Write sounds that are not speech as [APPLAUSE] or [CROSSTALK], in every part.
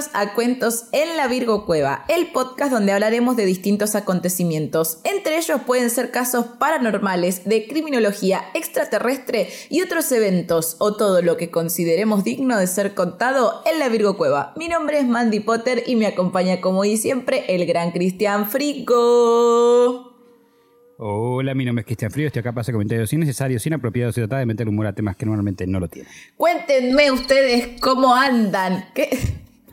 Bienvenidos a Cuentos en la Virgo Cueva, el podcast donde hablaremos de distintos acontecimientos. Entre ellos pueden ser casos paranormales, de criminología extraterrestre y otros eventos, o todo lo que consideremos digno de ser contado en la Virgo Cueva. Mi nombre es Mandy Potter y me acompaña como y siempre el gran Cristian Frico. Hola, mi nombre es Cristian Frío, estoy acá para hacer comentarios innecesarios, inapropiados y tratar de meter humor a temas que normalmente no lo tienen. Cuéntenme ustedes cómo andan. ¿Qué,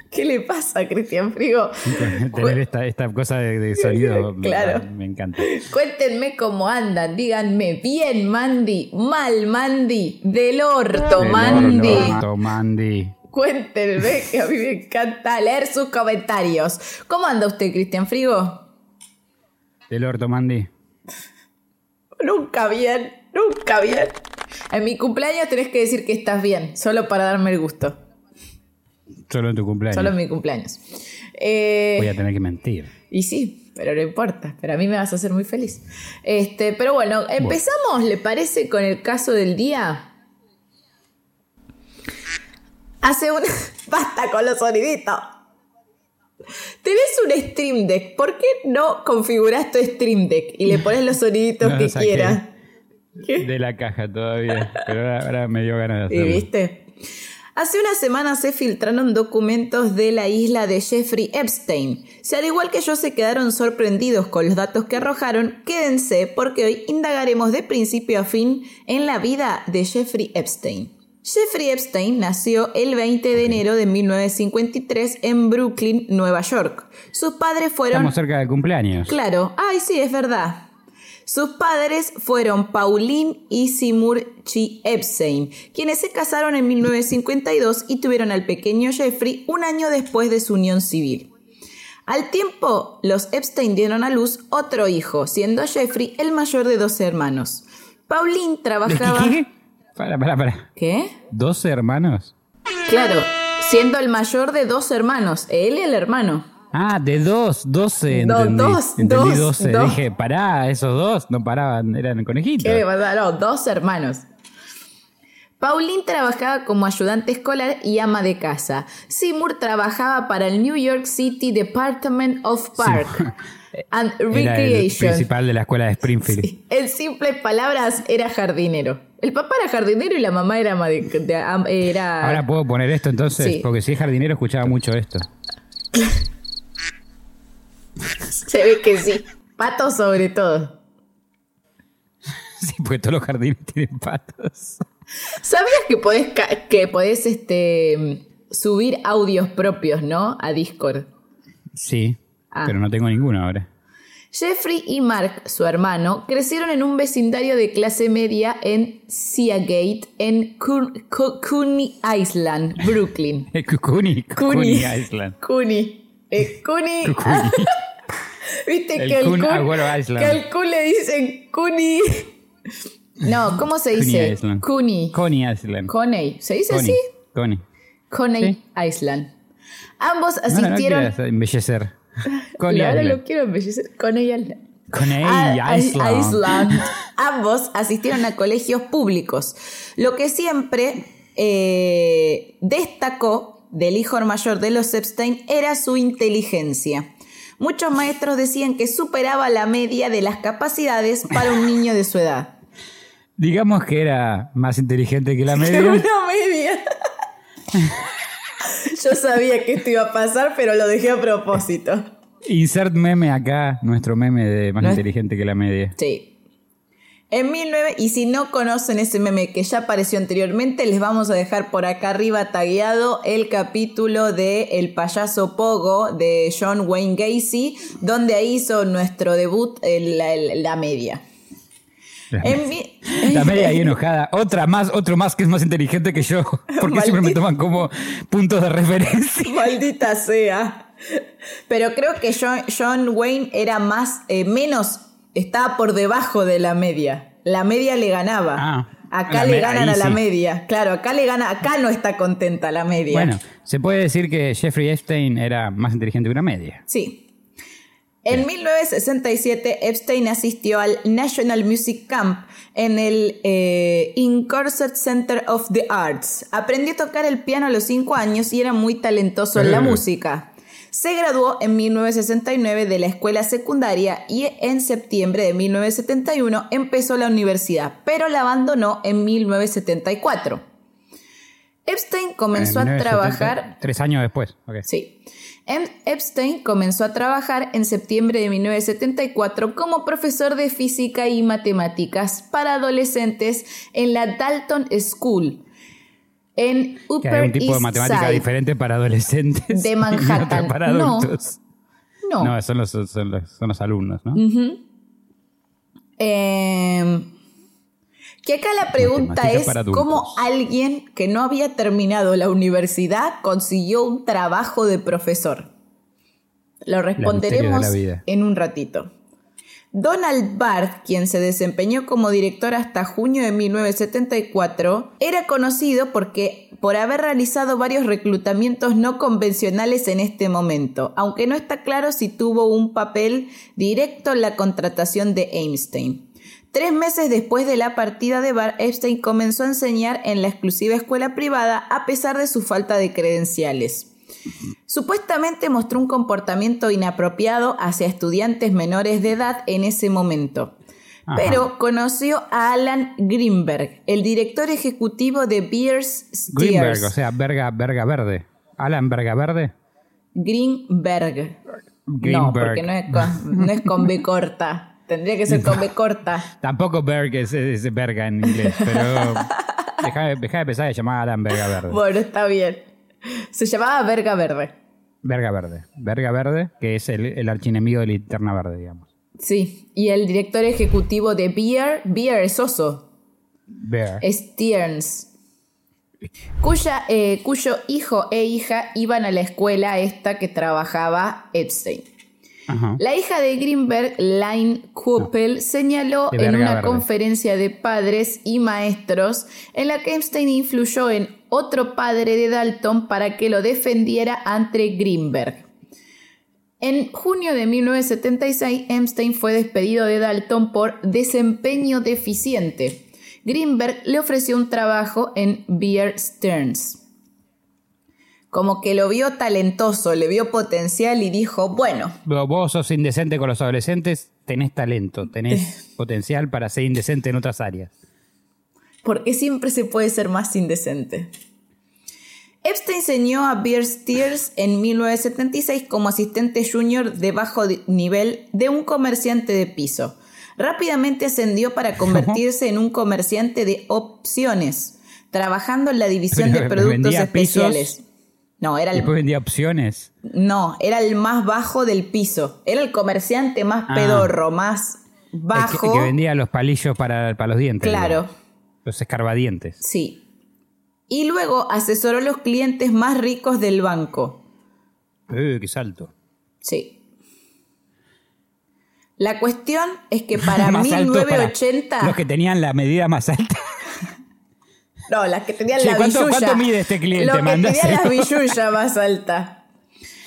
qué le pasa a Cristian Frigo? [LAUGHS] Tener esta, esta cosa de, de sonido [LAUGHS] Claro. me, encanta. Cuéntenme cómo andan, díganme bien Mandy, mal Mandy, del orto Mandy. Del orto, Mandy. Cuéntenme [LAUGHS] que a mí me encanta leer sus comentarios. ¿Cómo anda usted, Cristian Frigo? Del orto, Mandy. Nunca bien, nunca bien. En mi cumpleaños tenés que decir que estás bien, solo para darme el gusto. Solo en tu cumpleaños. Solo en mi cumpleaños. Eh, Voy a tener que mentir. Y sí, pero no importa, pero a mí me vas a hacer muy feliz. Este, pero bueno, empezamos, ¿le parece con el caso del día? Hace un [LAUGHS] basta con los soniditos. Tenés un Stream Deck, ¿por qué no configurás tu Stream Deck y le pones los soniditos [LAUGHS] No que quieras? De la caja todavía. Pero ahora, ahora me dio ganas de ¿Y hacerlo. viste? Hace unas semanas se filtraron documentos de la isla de Jeffrey Epstein. Si al igual que yo se quedaron sorprendidos con los datos que arrojaron, quédense porque hoy indagaremos de principio a fin en la vida de Jeffrey Epstein. Jeffrey Epstein nació el 20 de enero de 1953 en Brooklyn, Nueva York. Sus padres fueron... Estamos cerca del cumpleaños. Claro, ay, sí, es verdad. Sus padres fueron Pauline y Seymour Chi Epstein, quienes se casaron en 1952 y tuvieron al pequeño Jeffrey un año después de su unión civil. Al tiempo, los Epstein dieron a luz otro hijo, siendo Jeffrey el mayor de dos hermanos. Pauline trabajaba... ¿Qué? qué? Para, para, para. ¿Qué? ¿12 hermanos? Claro, siendo el mayor de dos hermanos, él y el hermano. Ah, de dos, 12. No, entendí. dos, entendí dos, 12. dos. Dije, pará, esos dos no paraban, eran conejitos. ¿Qué le pasa? No, dos hermanos. Pauline trabajaba como ayudante escolar y ama de casa. Seymour trabajaba para el New York City Department of Park and Era el Recreation. principal de la escuela de Springfield. En simples palabras, era jardinero. El papá era jardinero y la mamá era... ama de- de- am- era Ahora puedo poner esto entonces, Sí. porque si es jardinero escuchaba mucho esto. [LAUGHS] [LAUGHS] Se ve que sí. Pato sobre todo. Sí, porque todos los jardines tienen patos. ¿Sabías que podés, que podés este, subir audios propios, no? A Discord. Sí, Ah. pero no tengo ninguno ahora. Jeffrey y Mark, su hermano, crecieron en un vecindario de clase media en Seagate, en Coon- Co- Coney Island, Brooklyn. [LAUGHS] Cucuni, Cucuni Island. Cooney. Eh, Cooney. Viste El que el Kun Island. que al Kun le dicen Cooney. No, ¿cómo se dice? Cooney. Coney Island. Coney. ¿Se dice Coney. así? Coney. Coney Island. Ambos No, no, no asistieron. embellecer. Coney [LAUGHS] ahora lo quiero embellecer. Coney Island. Coney a- Island. Island. [LAUGHS] Ambos asistieron a colegios públicos. Lo que siempre eh, destacó del hijo mayor de los Epstein era su inteligencia. Muchos maestros decían que superaba la media de las capacidades para un niño de su edad. Digamos que era más inteligente que la [LAUGHS] media. Una media. Yo sabía que esto iba a pasar, pero lo dejé a propósito. Insert meme acá, nuestro meme de más No inteligente que la media. Sí. En 1009, y si no conocen ese meme que ya apareció anteriormente, les vamos a dejar por acá arriba tagueado el capítulo de El payaso Pogo de John Wayne Gacy, donde ahí hizo nuestro debut en la, en la media. La, En mi- la media ahí [LAUGHS] enojada. Otra más, otro más que es más inteligente que yo. [LAUGHS] Porque siempre me toman como puntos de referencia. [LAUGHS] Maldita sea. Pero creo que John, John Wayne era más, eh, menos, estaba por debajo de la media. La media le ganaba. Ah, acá le ganan a la sí. media. Claro, acá le gana, acá no está contenta la media. Bueno, se puede decir que Jeffrey Epstein era más inteligente que una media. Sí. En 1967, Epstein asistió al National Music Camp en el eh, Center of the Arts. Aprendió a tocar el piano a los 5 años y era muy talentoso en la música. Se graduó en 1969 de la escuela secundaria y en septiembre de 1971 empezó la universidad, pero la abandonó en 1974. Epstein comenzó a trabajar... Tres años después. Sí. Em, Epstein comenzó a trabajar en septiembre de 1974 como profesor de física y matemáticas para adolescentes en la Dalton School, en Upper hay un tipo de matemática diferente para adolescentes. De [LAUGHS] Manhattan. para adultos. No. No, son, los, son, los, alumnos, ¿no? Em, que acá la pregunta es cómo alguien que no había terminado la universidad consiguió un trabajo de profesor. Lo responderemos en un ratito. Donald Barth, quien se desempeñó como director hasta junio de 1974, era conocido porque por haber realizado varios reclutamientos no convencionales en este momento, aunque no está claro si tuvo un papel directo en la contratación de Einstein. Tres meses después de la partida de Barth, Epstein comenzó a enseñar en la exclusiva escuela privada a pesar de su falta de credenciales. Supuestamente mostró un comportamiento inapropiado hacia estudiantes menores de edad en ese momento. Pero conoció a Alan Greenberg, el director ejecutivo de Beers Steers. Greenberg, o sea, verga, verga verde. Alan Verga Verde. Greenberg. No, porque no es, con, B corta. Tendría que ser con B corta. [LAUGHS] Tampoco Berg es, verga en inglés, pero [LAUGHS] deja, de pensar de llamar a Alan Verga Verde. Bueno, está bien. Se llamaba Verga Verde. Verga Verde. Verga Verde, que es el, el archienemigo de Linterna Verde, digamos. Sí, y el director ejecutivo de Beer, Beer es oso. Bear. Stearns. Cuya, eh, cuyo hijo e hija iban a la escuela esta que trabajaba Epstein. La hija de Greenberg, Line Kuppel, señaló en una conferencia de padres y maestros en la que Epstein influyó en otro padre de Dalton para que lo defendiera ante Greenberg. En junio de 1976, Epstein fue despedido de Dalton por desempeño deficiente. Greenberg le ofreció un trabajo en Beer Stearns. Como que lo vio talentoso, le vio potencial y dijo, bueno. Vos sos indecente con los adolescentes, tenés talento, tenés potencial para ser indecente en otras áreas porque siempre se puede ser más indecente. Epstein enseñó a Beer Steers en 1976 como asistente junior de bajo nivel de un comerciante de piso. Rápidamente ascendió para [LAUGHS] convertirse en un comerciante de opciones, trabajando en la división de [LAUGHS] productos especiales. no, era el. Después vendía opciones. No, era el más bajo del piso. Era el comerciante más ah. pedorro, más bajo. que, vendía los palillos para, para los dientes. Claro. Los escarbadientes. Sí. Y luego asesoró a los clientes más ricos del banco. ¡Eh, qué salto! Sí. La cuestión es que para [LAUGHS] 1980. los que tenían la medida más alta. [LAUGHS] No, las que tenían la ¿cuánto, ¿Cuánto mide este cliente? Los que tenían la billulla más alta.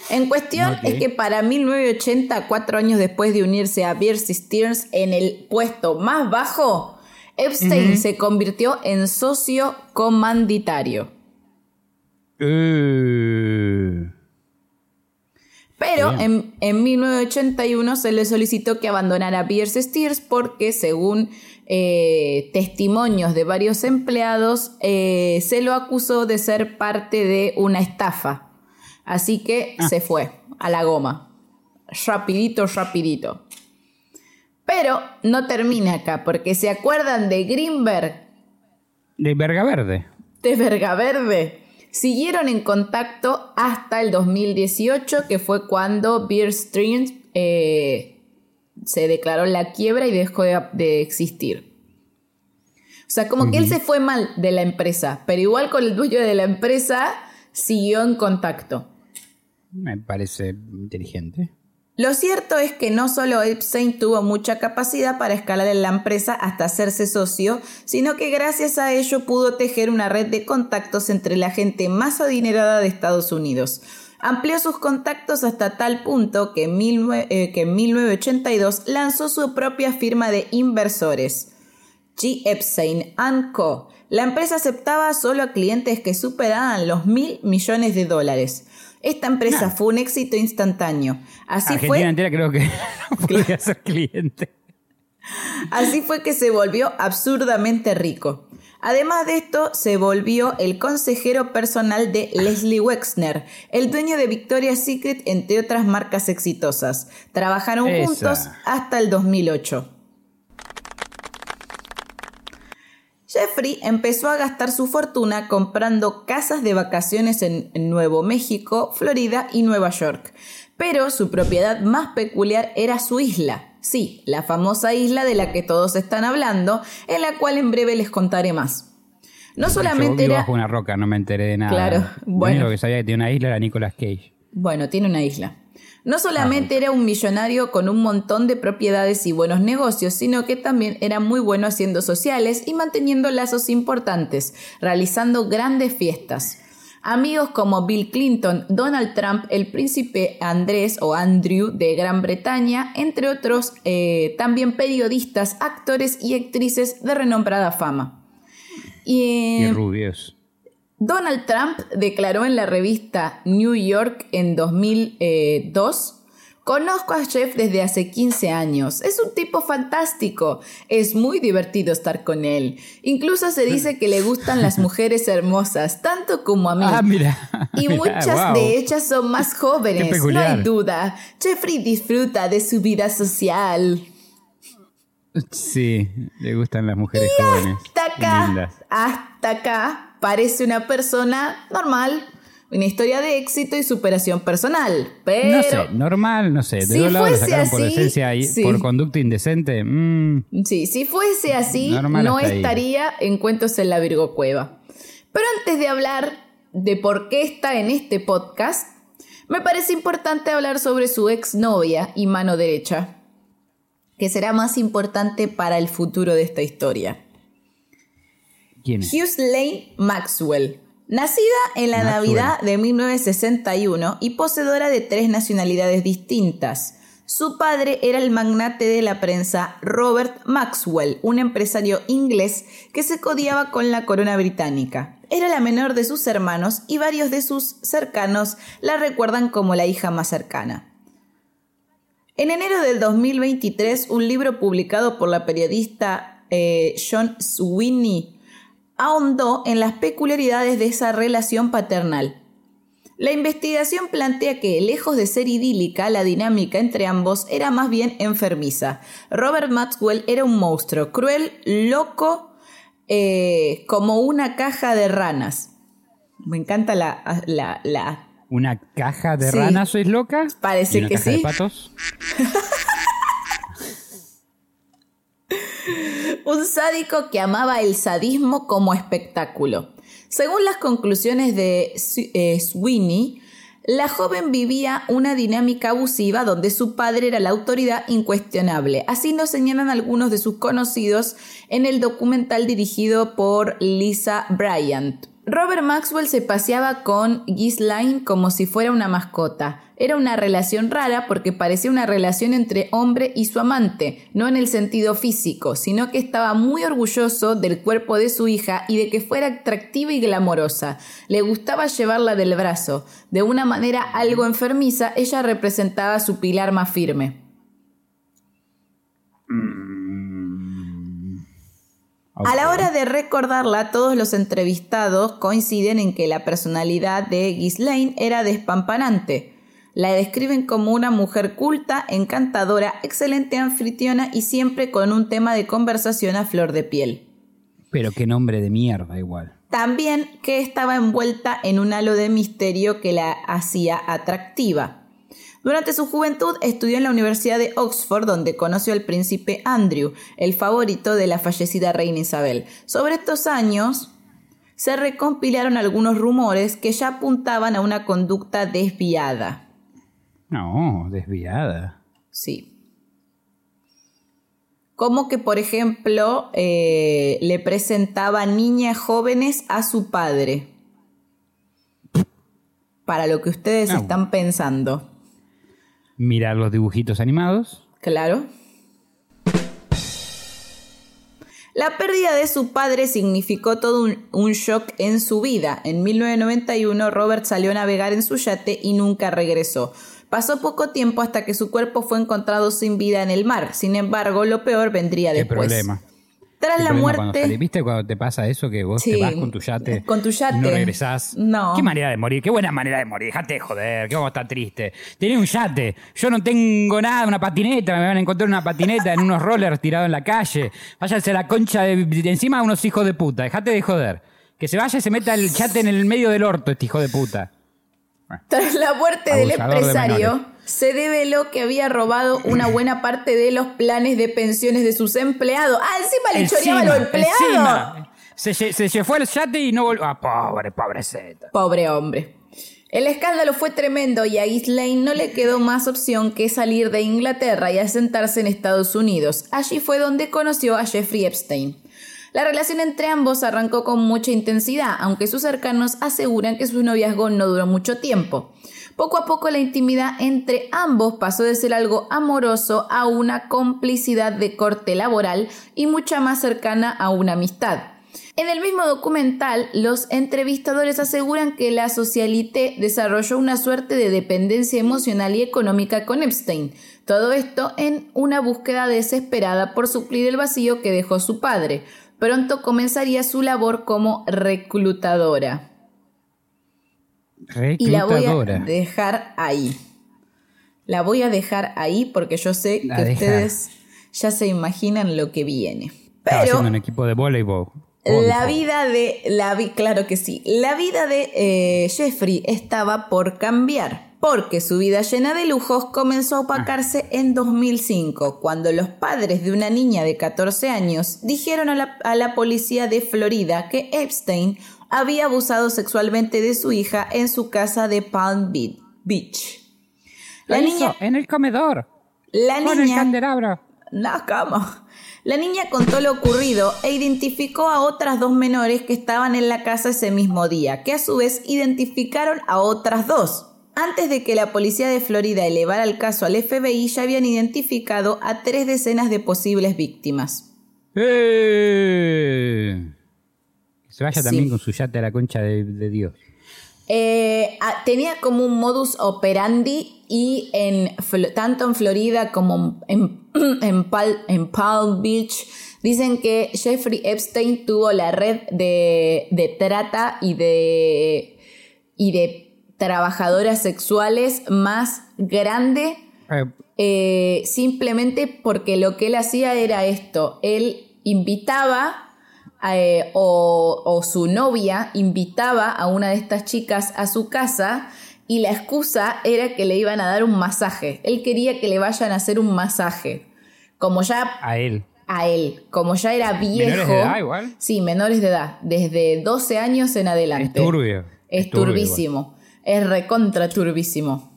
En cuestión es que para 1980, cuatro años después de unirse a Bierce Stearns en el puesto más bajo, Epstein se convirtió en socio comanditario. Uh. Pero en, 1981 se le solicitó que abandonara Beers Steers porque, según eh, testimonios de varios empleados, eh, se lo acusó de ser parte de una estafa. Así que ah. se fue a la goma. Rapidito, rapidito. Pero no termina acá, porque se acuerdan de Greenberg. De Verga Verde. De Verga Verde. Siguieron en contacto hasta el 2018, que fue cuando Beer Streams eh, se declaró la quiebra y dejó de, existir. O sea, como que él se fue mal de la empresa, pero igual con el dueño de la empresa siguió en contacto. Me parece inteligente. Lo cierto es que no solo Epstein tuvo mucha capacidad para escalar en la empresa hasta hacerse socio, sino que gracias a ello pudo tejer una red de contactos entre la gente más adinerada de Estados Unidos. Amplió sus contactos hasta tal punto que en, eh, en 1982 lanzó su propia firma de inversores, G. Epstein Co. La empresa aceptaba solo a clientes que superaban los mil millones de dólares. Esta empresa fue un éxito instantáneo. Así Argentina fue. entera creo que [LAUGHS] no podía ser cliente. Así fue que se volvió absurdamente rico. Además de esto, se volvió el consejero personal de Leslie Wexner, el dueño de Victoria's Secret, entre otras marcas exitosas. Trabajaron Esa. juntos hasta el 2008. Jeffrey empezó a gastar su fortuna comprando casas de vacaciones en Nuevo México, Florida y Nueva York. Pero su propiedad más peculiar era su isla. Sí, la famosa isla de la que todos están hablando, en la cual en breve les contaré más. No Yo solamente vivo era... bajo una roca, no me enteré de nada. Claro, Lo bueno. único que sabía que tiene una isla era Nicolas Cage. Bueno, tiene una isla. No solamente era un millonario con un montón de propiedades y buenos negocios, sino que también era muy bueno haciendo sociales y manteniendo lazos importantes, realizando grandes fiestas. Amigos como Bill Clinton, Donald Trump, el príncipe Andrés o Andrew de Gran Bretaña, entre otros, eh, también periodistas, actores y actrices de renombrada fama. Y, Y eh, rubios. Donald Trump declaró en la revista New York en 2002, Conozco a Jeff desde hace 15 años. Es un tipo fantástico. Es muy divertido estar con él. Incluso se dice que le gustan las mujeres hermosas, tanto como a mí. Ah, mira. [LAUGHS] Y Mirá, muchas wow. de ellas son más jóvenes, no hay duda. Jeffrey disfruta de su vida social. Sí, le gustan las mujeres jóvenes. Hasta acá, lindas. hasta acá, parece una persona normal. Una historia de éxito y superación personal. Pero. No sé, normal, no sé. De Si dos lados sacaron por así, decencia y sí. por conducta indecente. mm, Sí, si fuese así, Normal no ahí. estaría en Cuentos en la Virgo Cueva. Pero antes de hablar de por qué está en este podcast, me parece importante hablar sobre su exnovia y mano derecha, que será más importante para el futuro de esta historia. ¿Quién es? Hughes Lane Maxwell. Nacida en la Maxwell. Navidad de 1961 y poseedora de tres nacionalidades distintas. Su padre era el magnate de la prensa Robert Maxwell, un empresario inglés que se codiaba con la corona británica. Era la menor de sus hermanos y varios de sus cercanos la recuerdan como la hija más cercana. En enero del 2023, un libro publicado por la periodista eh, John Sweeney ahondó en las peculiaridades de esa relación paternal. La investigación plantea que, lejos de ser idílica, la dinámica entre ambos era más bien enfermiza. Robert Maxwell era un monstruo, cruel, loco, eh, como una caja de ranas. Me encanta la, la, la ¿Una caja de Sí. ranas sois loca? Parece ¿Y una que caja de sí. patos? [LAUGHS] Un sádico que amaba el sadismo como espectáculo. Según las conclusiones de eh, Sweeney, la joven vivía una dinámica abusiva donde su padre era la autoridad incuestionable. Así nos señalan algunos de sus conocidos en el documental dirigido por Lisa Bryant. Robert Maxwell se paseaba con Ghislaine como si fuera una mascota. Era una relación rara porque parecía una relación entre hombre y su amante, no en el sentido físico, sino que estaba muy orgulloso del cuerpo de su hija y de que fuera atractiva y glamorosa. Le gustaba llevarla del brazo. De una manera algo enfermiza, ella representaba su pilar más firme. A la hora de recordarla, todos los entrevistados coinciden en que la personalidad de Ghislaine era despampanante. La describen como una mujer culta, encantadora, excelente anfitriona y siempre con un tema de conversación a flor de piel. Pero qué nombre de mierda igual. También que estaba envuelta en un halo de misterio que la hacía atractiva. Durante su juventud estudió en la Universidad de Oxford, donde conoció al príncipe Andrew, el favorito de la fallecida reina Isabel. Sobre estos años se recompilaron algunos rumores que ya apuntaban a una conducta desviada. No, desviada. Sí. Como que, por ejemplo, eh, le presentaba niñas jóvenes a su padre. para lo que ustedes Ah, están pensando. Mirar los dibujitos animados. Claro. La pérdida de su padre significó todo un, un, shock en su vida. En 1991 Robert salió a navegar en su yate y nunca regresó. Pasó poco tiempo hasta que su cuerpo fue encontrado sin vida en el mar. Sin embargo, lo peor vendría ¿Qué después. problema? Tras ¿Qué la problema muerte... ¿Viste cuando te pasa eso que vos Sí, te vas con tu yate? con tu yate. Y no regresás. No. Qué manera de morir, qué buena manera de morir. Dejate de joder, que vamos a estar triste. Tenés un yate. Yo no tengo nada, una patineta. Me van a encontrar una patineta en unos rollers tirados en la calle. Váyanse a la concha de, de encima de unos hijos de puta. Dejate de joder. Que se vaya y se meta el yate en el medio del orto, este hijo de puta. Tras la muerte del de empresario, se develó que había robado una buena parte de los planes de pensiones de sus empleados. Ah, encima le choreaba a los empleados. encima. Se, se, se fue el yate y no volvió. Ah, pobre, pobrecita. Pobre hombre. El escándalo fue tremendo y a Ghislaine no le quedó más opción que salir de Inglaterra y asentarse en Estados Unidos. Allí fue donde conoció a Jeffrey Epstein. La relación entre ambos arrancó con mucha intensidad, aunque sus cercanos aseguran que su noviazgo no duró mucho tiempo. Poco a poco la intimidad entre ambos pasó de ser algo amoroso a una complicidad de corte laboral y mucha más cercana a una amistad. En el mismo documental, los entrevistadores aseguran que la socialité desarrolló una suerte de dependencia emocional y económica con Epstein. Todo esto en una búsqueda desesperada por suplir el vacío que dejó su padre. Pronto comenzaría su labor como reclutadora. Y la voy a Reclutadora. dejar ahí. La voy a dejar ahí porque yo sé La que deja. ustedes ya se imaginan lo que viene. Estaba Pero haciendo un equipo de voleibol. la vida de la vi- claro que sí, la vida de eh, Jeffrey estaba por cambiar. Porque su vida llena de lujos comenzó a opacarse en 2005, cuando los padres de una niña de 14 años dijeron a la, a la policía de Florida que Epstein había abusado sexualmente de su hija en su casa de Palm Be- Beach. La niña, en el comedor. la Con el candelabro. no, ¿cómo? La niña contó lo ocurrido e identificó a otras dos menores que estaban en la casa ese mismo día, que a su vez identificaron a otras dos. Antes de que la policía de Florida elevara el caso al FBI, ya habían identificado a tres decenas de posibles víctimas. ¡Eh! Que se vaya Sí. también con su yate a la concha de, de Dios. Eh, tenía como un modus operandi y en, tanto en Florida como en, [CLEARS THROAT] en, Pal- en Palm Beach dicen que Jeffrey Epstein tuvo la red de, de trata y de, y de trabajadoras sexuales más grande Eh, eh, simplemente porque lo que él hacía era esto, él invitaba eh, o, o su novia invitaba a una de estas chicas a su casa y la excusa era que le iban a dar un masaje, él quería que le vayan a hacer un masaje, como ya a él. a él, como ya era viejo, ¿Menores de edad igual? sí, menores de edad, desde 12 años en Es adelante. turbio. Es turbio turbísimo. Es recontra turbísimo.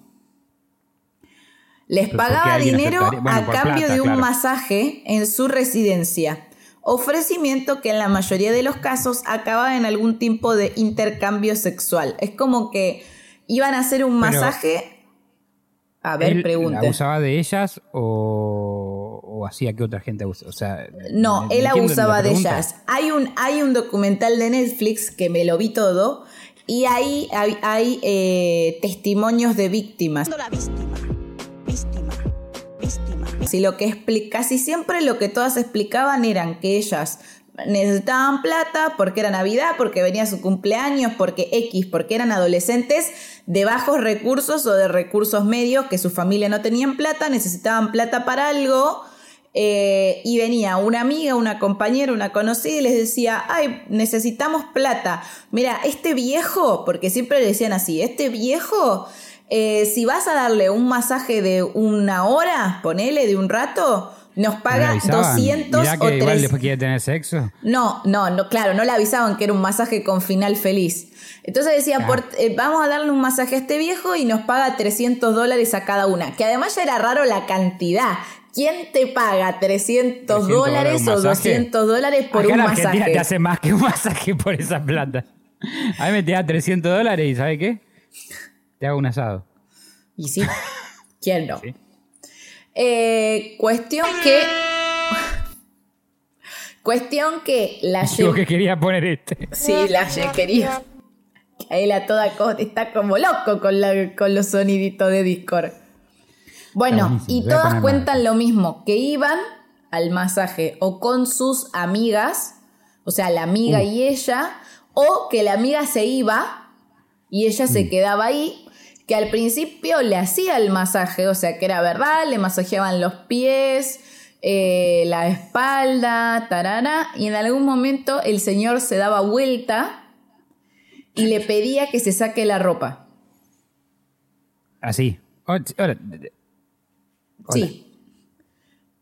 Les Pero ¿por qué pagaba dinero? Bueno, a cambio plata, de un claro. masaje en su residencia. Ofrecimiento que en la mayoría de los casos acababa en algún tipo de intercambio sexual. Es como que iban a hacer un Pero- masaje. A ver, ¿Él pregunte. abusaba de ellas o, o hacía que otra gente abusara? O sea, No, ¿me- él abusaba de pregunta? ellas. Hay un, hay un documental de Netflix que me lo vi todo y ahí hay, hay, eh, testimonios de víctimas. la víctima, víctima, víctima. Y lo que expli- casi siempre lo que todas explicaban eran que ellas necesitaban plata porque era Navidad, porque venía su cumpleaños, porque X, porque eran adolescentes de bajos recursos o de recursos medios que su familia no tenían plata, necesitaban plata para algo. Eh, y venía una amiga, una compañera, una conocida y les decía, ay, necesitamos plata. Mira, este viejo, porque siempre le decían así, este viejo, eh, si vas a darle un masaje de una hora, ponele de un rato, nos ¿No le paga avisaban? 200 Mirá o que igual 300. después quiere tener sexo. No, no, no, claro, no le avisaban que era un masaje con final feliz. Entonces decía, Ah. por- eh, vamos a darle un masaje a este viejo y nos paga 300 dólares a cada una. Que además ya era raro la cantidad. ¿Quién te paga 300, 300 dólares o masaje. 200 dólares por Acá un en Argentina masaje? te hace más que un [LAUGHS] masaje por esa plata. A mí me te da 300 dólares y ¿sabe qué? Te hago un asado. Y sí, ¿quién no? Sí. Eh, cuestión que. cuestión que la [LAUGHS] lle- que quería poner este. Sí, la quería. Él a toda costa está como loco con, la, con los soniditos de Discord. Bueno, y todas cuentan lo mismo, que iban al masaje o con sus amigas, o sea, la amiga Uh. y ella, o que la amiga se iba y ella Mm. se quedaba ahí, que al principio le hacía el masaje, o sea, que era verdad, le masajeaban los pies, eh, la espalda, tarara, y en algún momento el señor se daba vuelta y le pedía que se saque la ropa. Así. Oh, Ahora, Hola. Sí.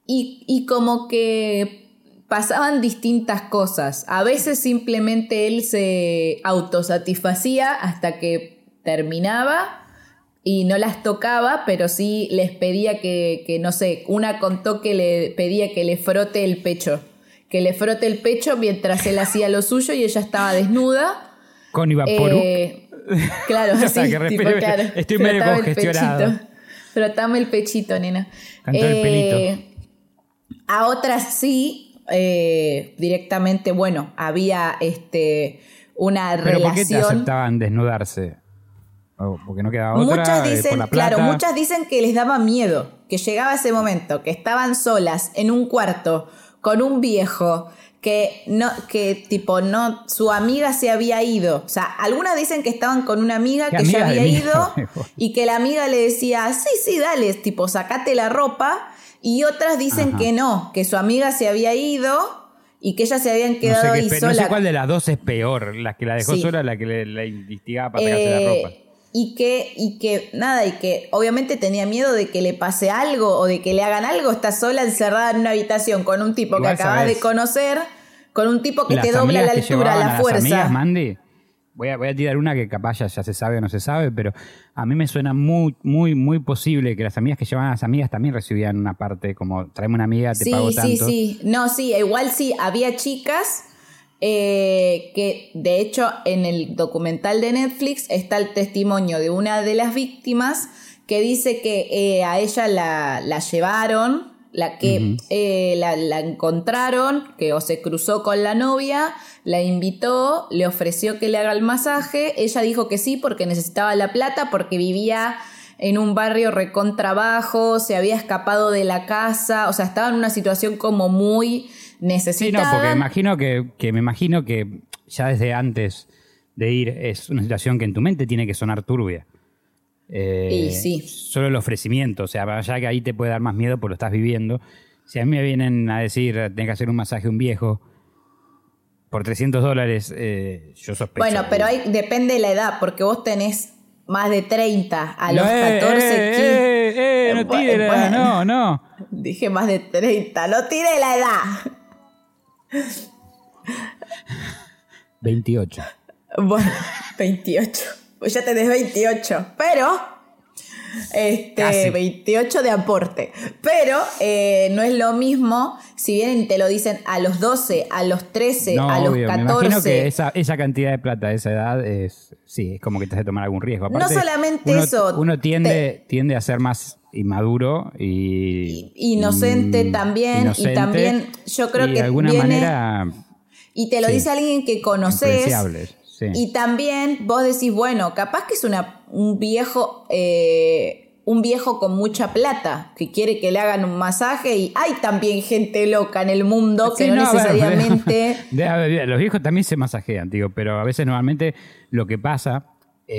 Y, y como que pasaban distintas cosas. A veces simplemente él se autosatisfacía hasta que terminaba y no las tocaba, pero sí les pedía que, que, no sé, una contó que le pedía que le frote el pecho. Que le frote el pecho mientras él hacía lo suyo y ella estaba desnuda. con Ivaporuk. Eh, claro, [LAUGHS] así, tipo, claro. estoy medio congestionado. Frotame el pechito, nena. Cantó el pelito. A otras sí, eh, directamente, bueno, había este una ¿Pero por qué te relación. aceptaban desnudarse? ¿O porque no quedaba otra? Muchas eh, por dicen, la plata? claro, muchas dicen que les daba miedo, que llegaba ese momento, que estaban solas en un cuarto con un viejo que no, que tipo no, su amiga se había ido. O sea, algunas dicen que estaban con una amiga ¿Qué que amiga había ido [LAUGHS] y que la amiga le decía, sí, sí, dale, tipo, sacate la ropa. Y otras dicen Ajá. que no, que su amiga se había ido y que ellas se habían No quedado sé, qué ahí espe- no sola. sé cuál de las dos es peor. La que la dejó Sí. sola, la que le, la instigaba para sacarse Eh, la ropa. Y que, y que, nada, y que obviamente tenía miedo de que le pase algo o de que le hagan algo. Está sola encerrada en una habitación con un tipo Igual que acabas de conocer, con un tipo que Las te dobla la altura, la a las fuerza. amigas, Mandy, voy a, voy a tirar una que capaz ya, ya se sabe o no se sabe, pero a mí me suena muy, muy, muy posible que las amigas que llevaban a las amigas también recibían una parte, como traeme una amiga, te sí, pago sí, tanto. sí. No, sí, igual sí, había chicas eh, que, de hecho, en el documental de Netflix está el testimonio de una de las víctimas que dice que eh, a ella la, la llevaron, la que eh, la, la encontraron, que o se cruzó con la novia, la invitó, le ofreció que le haga el masaje, ella dijo que sí porque necesitaba la plata, porque vivía en un barrio recontrabajo, se había escapado de la casa, o sea, estaba en una situación como muy Sí, no, porque imagino que, que me imagino que ya desde antes de ir es una situación que en tu mente tiene que sonar turbia. Eh, Y sí. Solo el ofrecimiento, o sea, ya que ahí te puede dar más miedo porque lo estás viviendo. Si a mí me vienen a decir, tenés que hacer un masaje a un viejo por 300 dólares, eh, yo sospecho. Bueno, pero ahí depende de la edad, porque vos tenés más de 30, a los eh, 14, eh, 15. eh, eh, no tire la- bueno. no, no. Dije más de 30, no tire la edad. 28. Bueno, [LAUGHS] 28. Pues ya tenés 28. Pero. Este, Casi. 28 de aporte. Pero eh, no es lo mismo si bien te lo dicen a los 12, a los 13, No, a los obvio, 14. Me imagino que esa, esa cantidad de plata a esa edad es, sí, es como que te hace tomar algún riesgo. No solamente uno, eso, Uno tiende, tiende a ser más inmaduro y... Inocente y- también, y también yo creo y que de alguna viene- manera Y te lo Sí. dice alguien que conoces. Sí. Y también vos decís, bueno, capaz que es una, un viejo, eh, un viejo con mucha plata que quiere que le hagan un masaje y hay también gente loca en el mundo Sí, que no, necesariamente. [LAUGHS] los viejos también se masajean, digo, pero a veces normalmente lo que pasa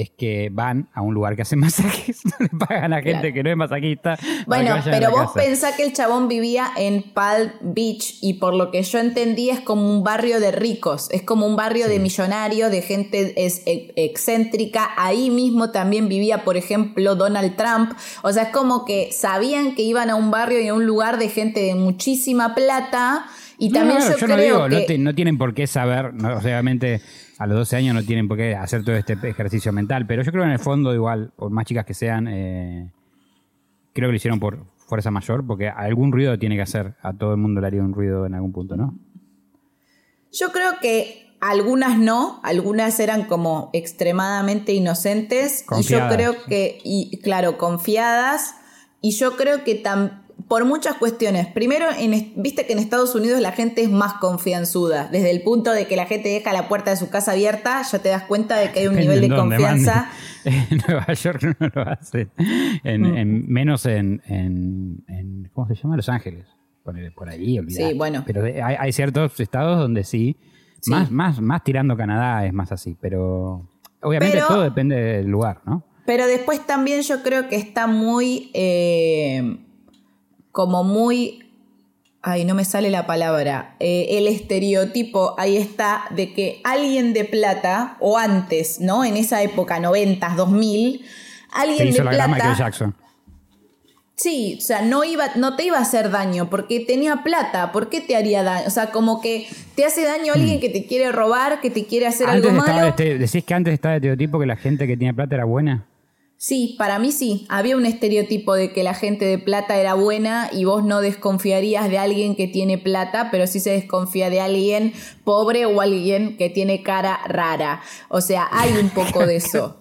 es que van a un lugar que hace [LAUGHS] masajes, no le pagan a gente Claro. que no es masajista. Bueno, pero vos pensás que el chabón vivía en Palm Beach y por lo que yo entendí es como un barrio de ricos, es como un barrio de millonarios, de gente es, e- excéntrica. Ahí mismo también vivía, por ejemplo, Donald Trump. O sea, es como que sabían que iban a un barrio y a un lugar de gente de muchísima plata. Y también no, yo, yo no digo, que... no, te- no tienen por qué saber, no, obviamente a los 12 años no tienen por qué hacer todo este ejercicio mental, pero yo creo que en el fondo igual, por más chicas que sean, eh, creo que lo hicieron por fuerza mayor, porque algún ruido tiene que hacer, a todo el mundo le haría un ruido en algún punto, ¿no? Yo creo que algunas no, algunas eran como extremadamente inocentes Confiadas. y yo creo que, y claro, confiadas y yo creo que tam- por muchas cuestiones. Primero, en viste que en Estados Unidos la gente es más confianzuda, desde el punto de que la gente deja la puerta de su casa abierta, ya te das cuenta de que hay un nivel de confianza. [LAUGHS] En Nueva York no lo hacen. En, Mm. en- menos en, en- ¿Cómo se llama? Los Ángeles. Ponele por ahí, olvidate. Sí, bueno. Pero hay, hay ciertos estados donde sí. Sí. Más, más, más tirando Canadá es más así. Pero obviamente Pero- todo depende del lugar, ¿no? Pero después también yo creo que está muy, eh, como muy, ay, no me sale la palabra, eh, el estereotipo, ahí está, de que alguien de plata, o antes, ¿no? En esa época, 90, 2000, Se alguien hizo de la Michael plata... Jackson. Sí, o sea, no, iba, no te iba a hacer daño porque tenía plata. ¿Por qué te haría daño? O sea, como que te hace daño alguien que te quiere robar, que te quiere hacer Mm. Antes algo estaba malo. este- decís que antes estaba el estereotipo que la gente que tenía plata era buena. Sí, para mí sí. Había un estereotipo de que la gente de plata era buena y vos no desconfiarías de alguien que tiene plata, pero sí se desconfía de alguien pobre o alguien que tiene cara rara. O sea, hay un poco de eso.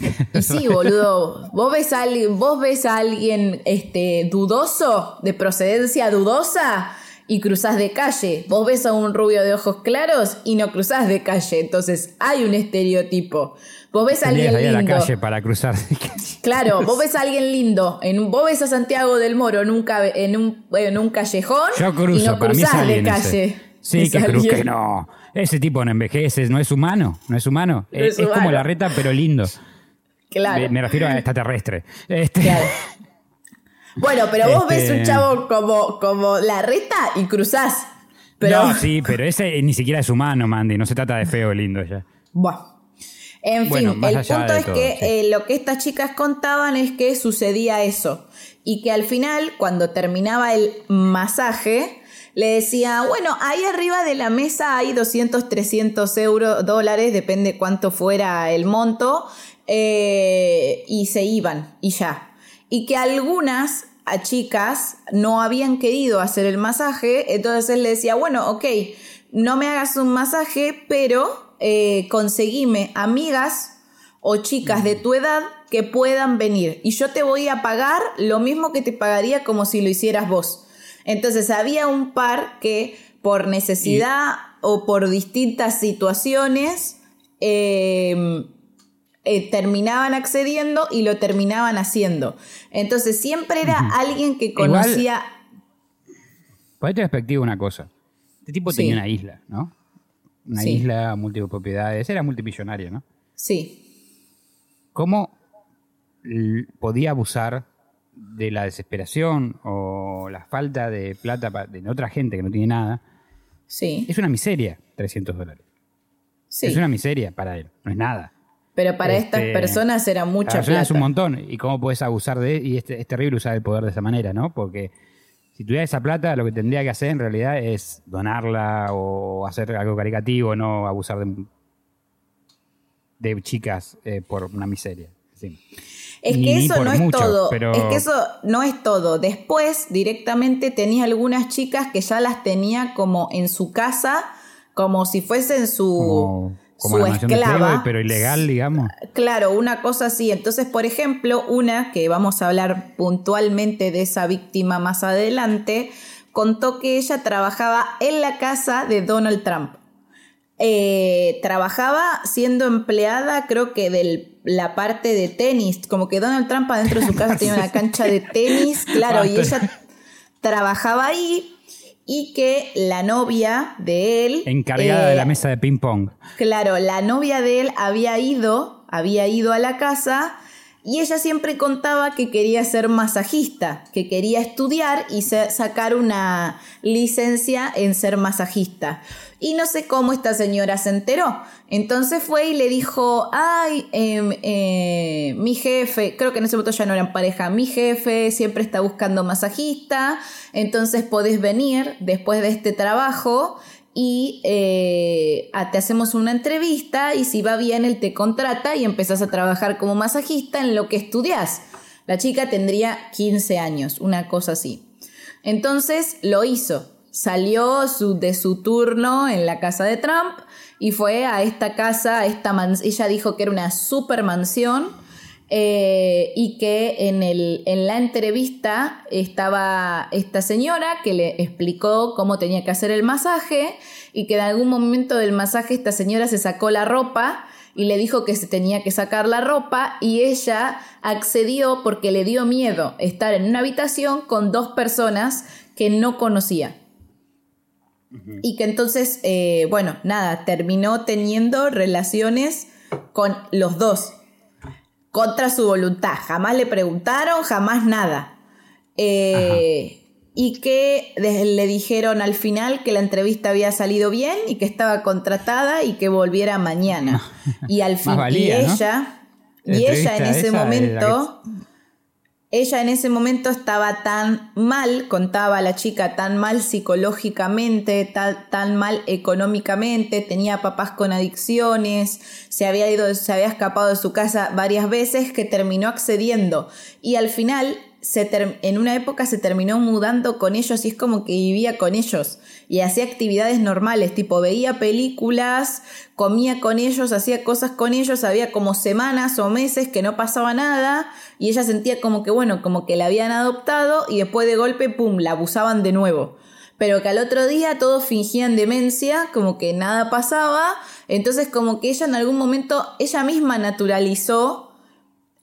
[LAUGHS] Y sí, boludo. Vos ves a alguien, vos ves a alguien este, dudoso, de procedencia dudosa, y cruzás de calle. Vos ves a un rubio de ojos claros y no cruzás de calle. Entonces hay un estereotipo. Vos ves a alguien ir a la lindo. calle para cruzar. [LAUGHS] Claro, vos ves a alguien lindo, en, un- vos ves a Santiago del Moro en un, cabe- en un, en un callejón Yo cruzo, y no para mí es cruzás de ese. calle. Sí, Es que cruz, que no. Ese tipo no envejece, no es humano, no es humano. No es, es es como la reta, pero lindo. Claro. Me, me refiero a extraterrestre. Este, Claro. [LAUGHS] Bueno, pero vos ves Este- un chavo como, como la reta y cruzás. Pero, No, [LAUGHS] sí, pero ese ni siquiera es humano, Mandy. No se trata de feo o lindo ya. Bueno. En Bueno, fin, el punto es todo, que sí. eh, lo que estas chicas contaban es que sucedía eso. Y que al final, cuando terminaba el masaje, le decía, bueno, ahí arriba de la mesa hay 200, 300 euros, dólares, depende cuánto fuera el monto, eh, y se iban, y ya. Y que algunas a chicas no habían querido hacer el masaje, entonces él le decía, bueno, ok, no me hagas un masaje, pero eh, conseguime amigas o chicas de tu edad que puedan venir y yo te voy a pagar lo mismo que te pagaría como si lo hicieras vos. Entonces había un par que por necesidad o por distintas situaciones eh, eh, terminaban accediendo y lo terminaban haciendo. Entonces siempre era alguien que conocía... Ponete en perspectiva una cosa. Este tipo Sí. tenía una isla, ¿no? Una Sí. isla, múltiples propiedades. Era multimillonario, ¿no? Sí, ¿Cómo podía abusar de la desesperación o la falta de plata de otra gente que no tiene nada? sí, Es una miseria, 300 dólares. sí. Es una miseria para él, no es nada. Pero para estas Este, personas era mucha Para es un plata. montón. ¿Y cómo puedes abusar de Y es, es terrible usar el poder de esa manera, ¿no? Porque si tuviera esa plata, lo que tendría que hacer en realidad es donarla o hacer algo caricativo, no abusar de, de chicas eh, por una miseria. Sí. Es Ni- que eso no es mucho, todo. pero- Es que eso no es todo. Después, directamente tenía algunas chicas que ya las tenía como en su casa, como si fuesen su, Como, como su la mansión de esclava. Playboy, pero ilegal, digamos. Claro, una cosa así. Entonces, por ejemplo, una que vamos a hablar puntualmente de esa víctima más adelante, contó que ella trabajaba en la casa de Donald Trump. Eh, trabajaba siendo empleada, creo que de la parte de tenis, como que Donald Trump adentro de su casa [LAUGHS] tenía una cancha de tenis, claro, y ella trabajaba ahí y que la novia de él... Encargada de eh, la mesa de ping pong. Claro, la novia de él había ido, había ido a la casa y ella siempre contaba que quería ser masajista, que quería estudiar y sa- sacar una licencia en ser masajista. Y no sé cómo esta señora se enteró. Entonces fue y le dijo, ay, em, eh, mi jefe, creo que en ese momento ya no eran pareja, mi jefe siempre está buscando masajista, entonces podés venir después de este trabajo y eh, te hacemos una entrevista y si va bien él te contrata y empezás a trabajar como masajista en lo que estudias. La chica tendría 15 años, una cosa así. Entonces lo hizo. salió de su turno en la casa de Trump y fue a esta casa, a esta ella dijo que era una super mansión eh, y que en, el, en la entrevista estaba esta señora que le explicó cómo tenía que hacer el masaje y que en algún momento del masaje esta señora se sacó la ropa y le dijo que se tenía que sacar la ropa y ella accedió porque le dio miedo estar en una habitación con dos personas que no conocía. Y que entonces, eh, bueno, nada, terminó teniendo relaciones con los dos, contra su voluntad. Jamás le preguntaron, jamás nada. Eh, y que le dijeron al final que la entrevista había salido bien y que estaba contratada y que volviera mañana. [LAUGHS] Y al fin, valía, y ella, La y ella en ese momento, ella en ese momento estaba tan mal, contaba la chica, tan mal psicológicamente, tan, tan mal económicamente, tenía papás con adicciones, se había ido, se había escapado de su casa varias veces que terminó accediendo. Y al final se en una época se terminó mudando con ellos y es como que vivía con ellos y hacía actividades normales, tipo veía películas, comía con ellos, hacía cosas con ellos, había como semanas o meses que no pasaba nada y ella sentía como que bueno, como que la habían adoptado y después de golpe, pum, la abusaban de nuevo. Pero que al otro día todos fingían demencia, como que nada pasaba, entonces como que ella en algún momento, ella misma naturalizó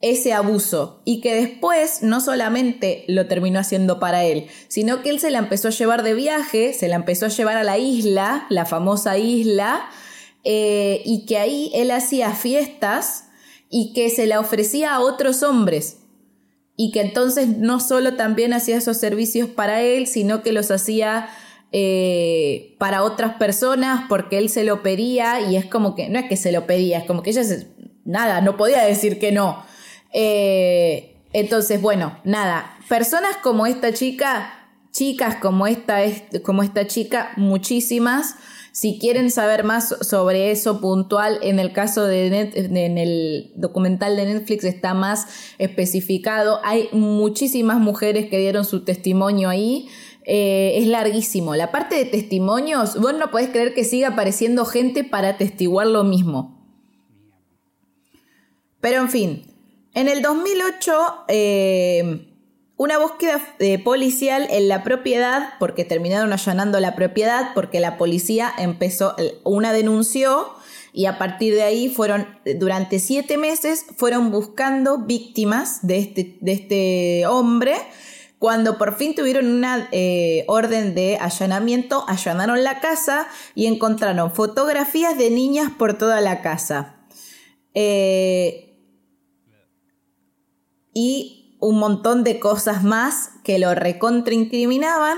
ese abuso y que después no solamente lo terminó haciendo para él, sino que él se la empezó a llevar de viaje, se la empezó a llevar a la isla, la famosa isla, eh, y que ahí él hacía fiestas y que se la ofrecía a otros hombres. Y que entonces no solo también hacía esos servicios para él, sino que los hacía eh, para otras personas porque él se lo pedía y es como que, no es que se lo pedía, es como que ella se, nada, no podía decir que no. Eh, entonces, bueno, nada, personas como esta chica, chicas como esta, es- como esta chica, muchísimas. Si quieren saber más sobre eso puntual, en el caso de en el documental de Netflix está más especificado. Hay muchísimas mujeres que dieron su testimonio ahí. Eh, es larguísimo. La parte de testimonios, vos no podés creer que siga apareciendo gente para atestiguar lo mismo. Pero en fin, en el 2008, eh, una búsqueda eh, policial en la propiedad, porque terminaron allanando la propiedad, porque la policía empezó, una denunció y a partir de ahí fueron, durante siete meses, fueron buscando víctimas de este, de este hombre. Cuando por fin tuvieron una eh, orden de allanamiento, allanaron la casa y encontraron fotografías de niñas por toda la casa. Eh, y un montón de cosas más que lo recontraincriminaban,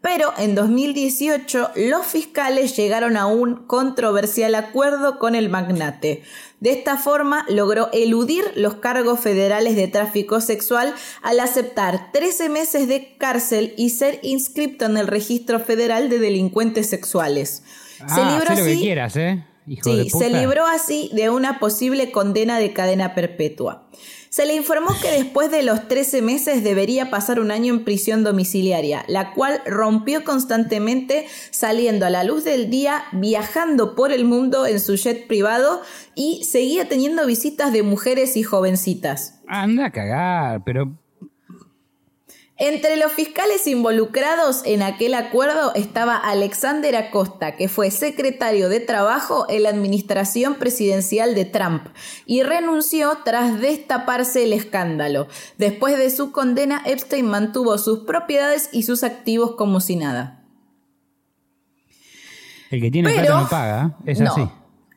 pero en 2018 los fiscales llegaron a un controversial acuerdo con el magnate. De esta forma logró eludir los cargos federales de tráfico sexual al aceptar 13 meses de cárcel y ser inscripto en el registro federal de delincuentes sexuales. Ah, hacé lo que quieras, ¿eh? Hijo de Sí, puta. se libró así de una posible condena de cadena perpetua. Se le informó que después de los 13 meses debería pasar un año en prisión domiciliaria, la cual rompió constantemente saliendo a la luz del día, viajando por el mundo en su jet privado y seguía teniendo visitas de mujeres y jovencitas. Anda a cagar, pero Entre los fiscales involucrados en aquel acuerdo estaba Alexander Acosta, que fue secretario de Trabajo en la administración presidencial de Trump y renunció tras destaparse el escándalo. Después de su condena, Epstein mantuvo sus propiedades y sus activos como si nada. el que tiene Pero- plata no paga. ¿eh? Es No. así.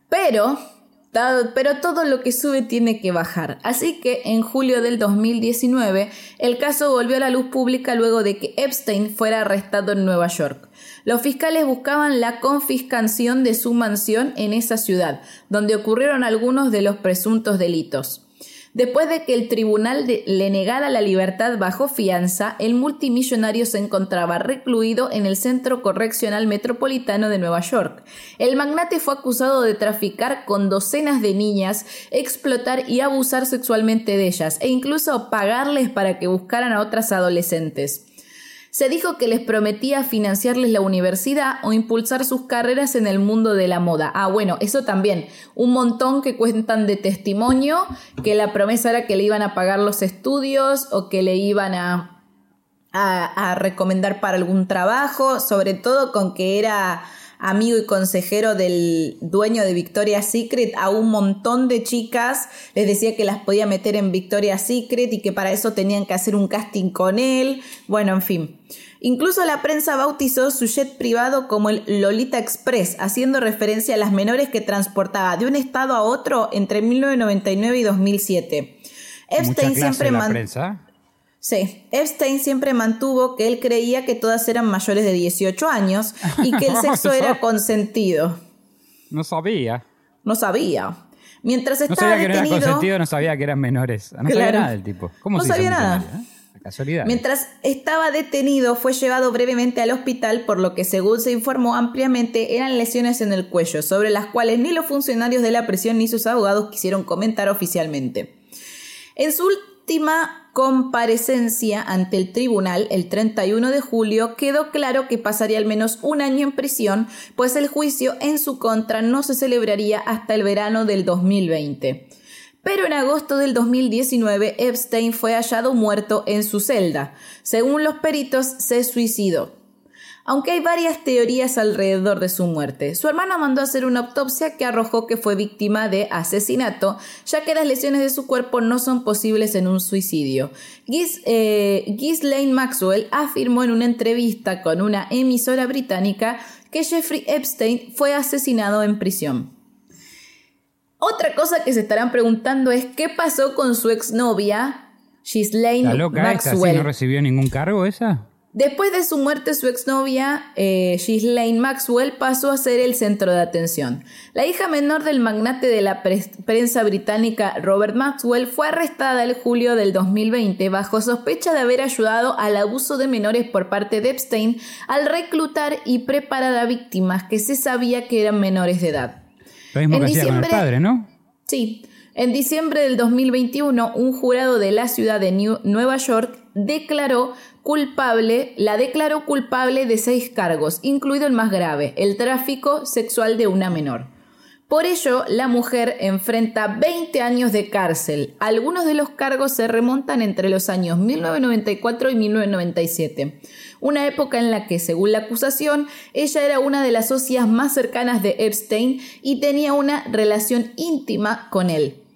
Pero, pero todo lo que sube tiene que bajar. Así que en julio del 2019, el caso volvió a la luz pública luego de que Epstein fuera arrestado en Nueva York. Los fiscales buscaban la confiscación de su mansión en esa ciudad, donde ocurrieron algunos de los presuntos delitos. Después de que el tribunal le negara la libertad bajo fianza, el multimillonario se encontraba recluido en el Centro Correccional Metropolitano de Nueva York. El magnate fue acusado de traficar con docenas de niñas, explotar y abusar sexualmente de ellas, e incluso pagarles para que buscaran a otras adolescentes. Se dijo que les prometía financiarles la universidad o impulsar sus carreras en el mundo de la moda. Ah, bueno, eso también. Un montón que cuentan de testimonio, que la promesa era que le iban a pagar los estudios o que le iban a, a, recomendar para algún trabajo, sobre todo con que era amigo y consejero del dueño de Victoria's Secret, a un montón de chicas les decía que las podía meter en Victoria's Secret y que para eso tenían que hacer un casting con él. Bueno, en fin. Incluso la prensa bautizó su jet privado como el Lolita Express, haciendo referencia a las menores que transportaba de un estado a otro entre 1999 y 2007. Epstein siempre la prensa. Sí, Epstein siempre mantuvo que él creía que todas eran mayores de 18 años y que el [LAUGHS] sexo era consentido. No sabía. No sabía. Mientras No estaba sabía que no era detenido, consentido, no sabía que eran menores. No sabía Claro. nada del tipo. ¿Cómo No se sabía nada. millonario, eh? Casualidad. mientras estaba detenido, fue llevado brevemente al hospital, por lo que según se informó ampliamente eran lesiones en el cuello, sobre las cuales ni los funcionarios de la prisión ni sus abogados quisieron comentar oficialmente. En su última comparecencia ante el tribunal el 31 de julio quedó claro que pasaría al menos un año en prisión, pues el juicio en su contra no se celebraría hasta el verano del 2020. Pero en agosto del 2019 Epstein fue hallado muerto en su celda. Según los peritos, se suicidó. Aunque hay varias teorías alrededor de su muerte, su hermano mandó a hacer una autopsia que arrojó que fue víctima de asesinato, ya que las lesiones de su cuerpo no son posibles en un suicidio. Gis, eh, Ghislaine Maxwell afirmó en una entrevista con una emisora británica que Jeffrey Epstein fue asesinado en prisión. Otra cosa que se estarán preguntando es qué pasó con su exnovia, Ghislaine La loca esta, ¿sí? Maxwell. ¿No recibió ningún cargo esa? Después de su muerte, su exnovia, eh, Ghislaine Maxwell, pasó a ser el centro de atención. La hija menor del magnate de la prensa británica Robert Maxwell fue arrestada el julio del 2020 bajo sospecha de haber ayudado al abuso de menores por parte de Epstein al reclutar y preparar a víctimas que se sabía que eran menores de edad. Lo mismo En que hacía con el diciembre- padre, ¿no? Sí, en diciembre del 2021, un jurado de la ciudad de New- Nueva York declaró culpable, la declaró culpable de seis cargos, incluido el más grave, el tráfico sexual de una menor. Por ello, la mujer enfrenta 20 años de cárcel. Algunos de los cargos se remontan entre los años 1994 y 1997, una época en la que, según la acusación, ella era una de las socias más cercanas de Epstein y tenía una relación íntima con él.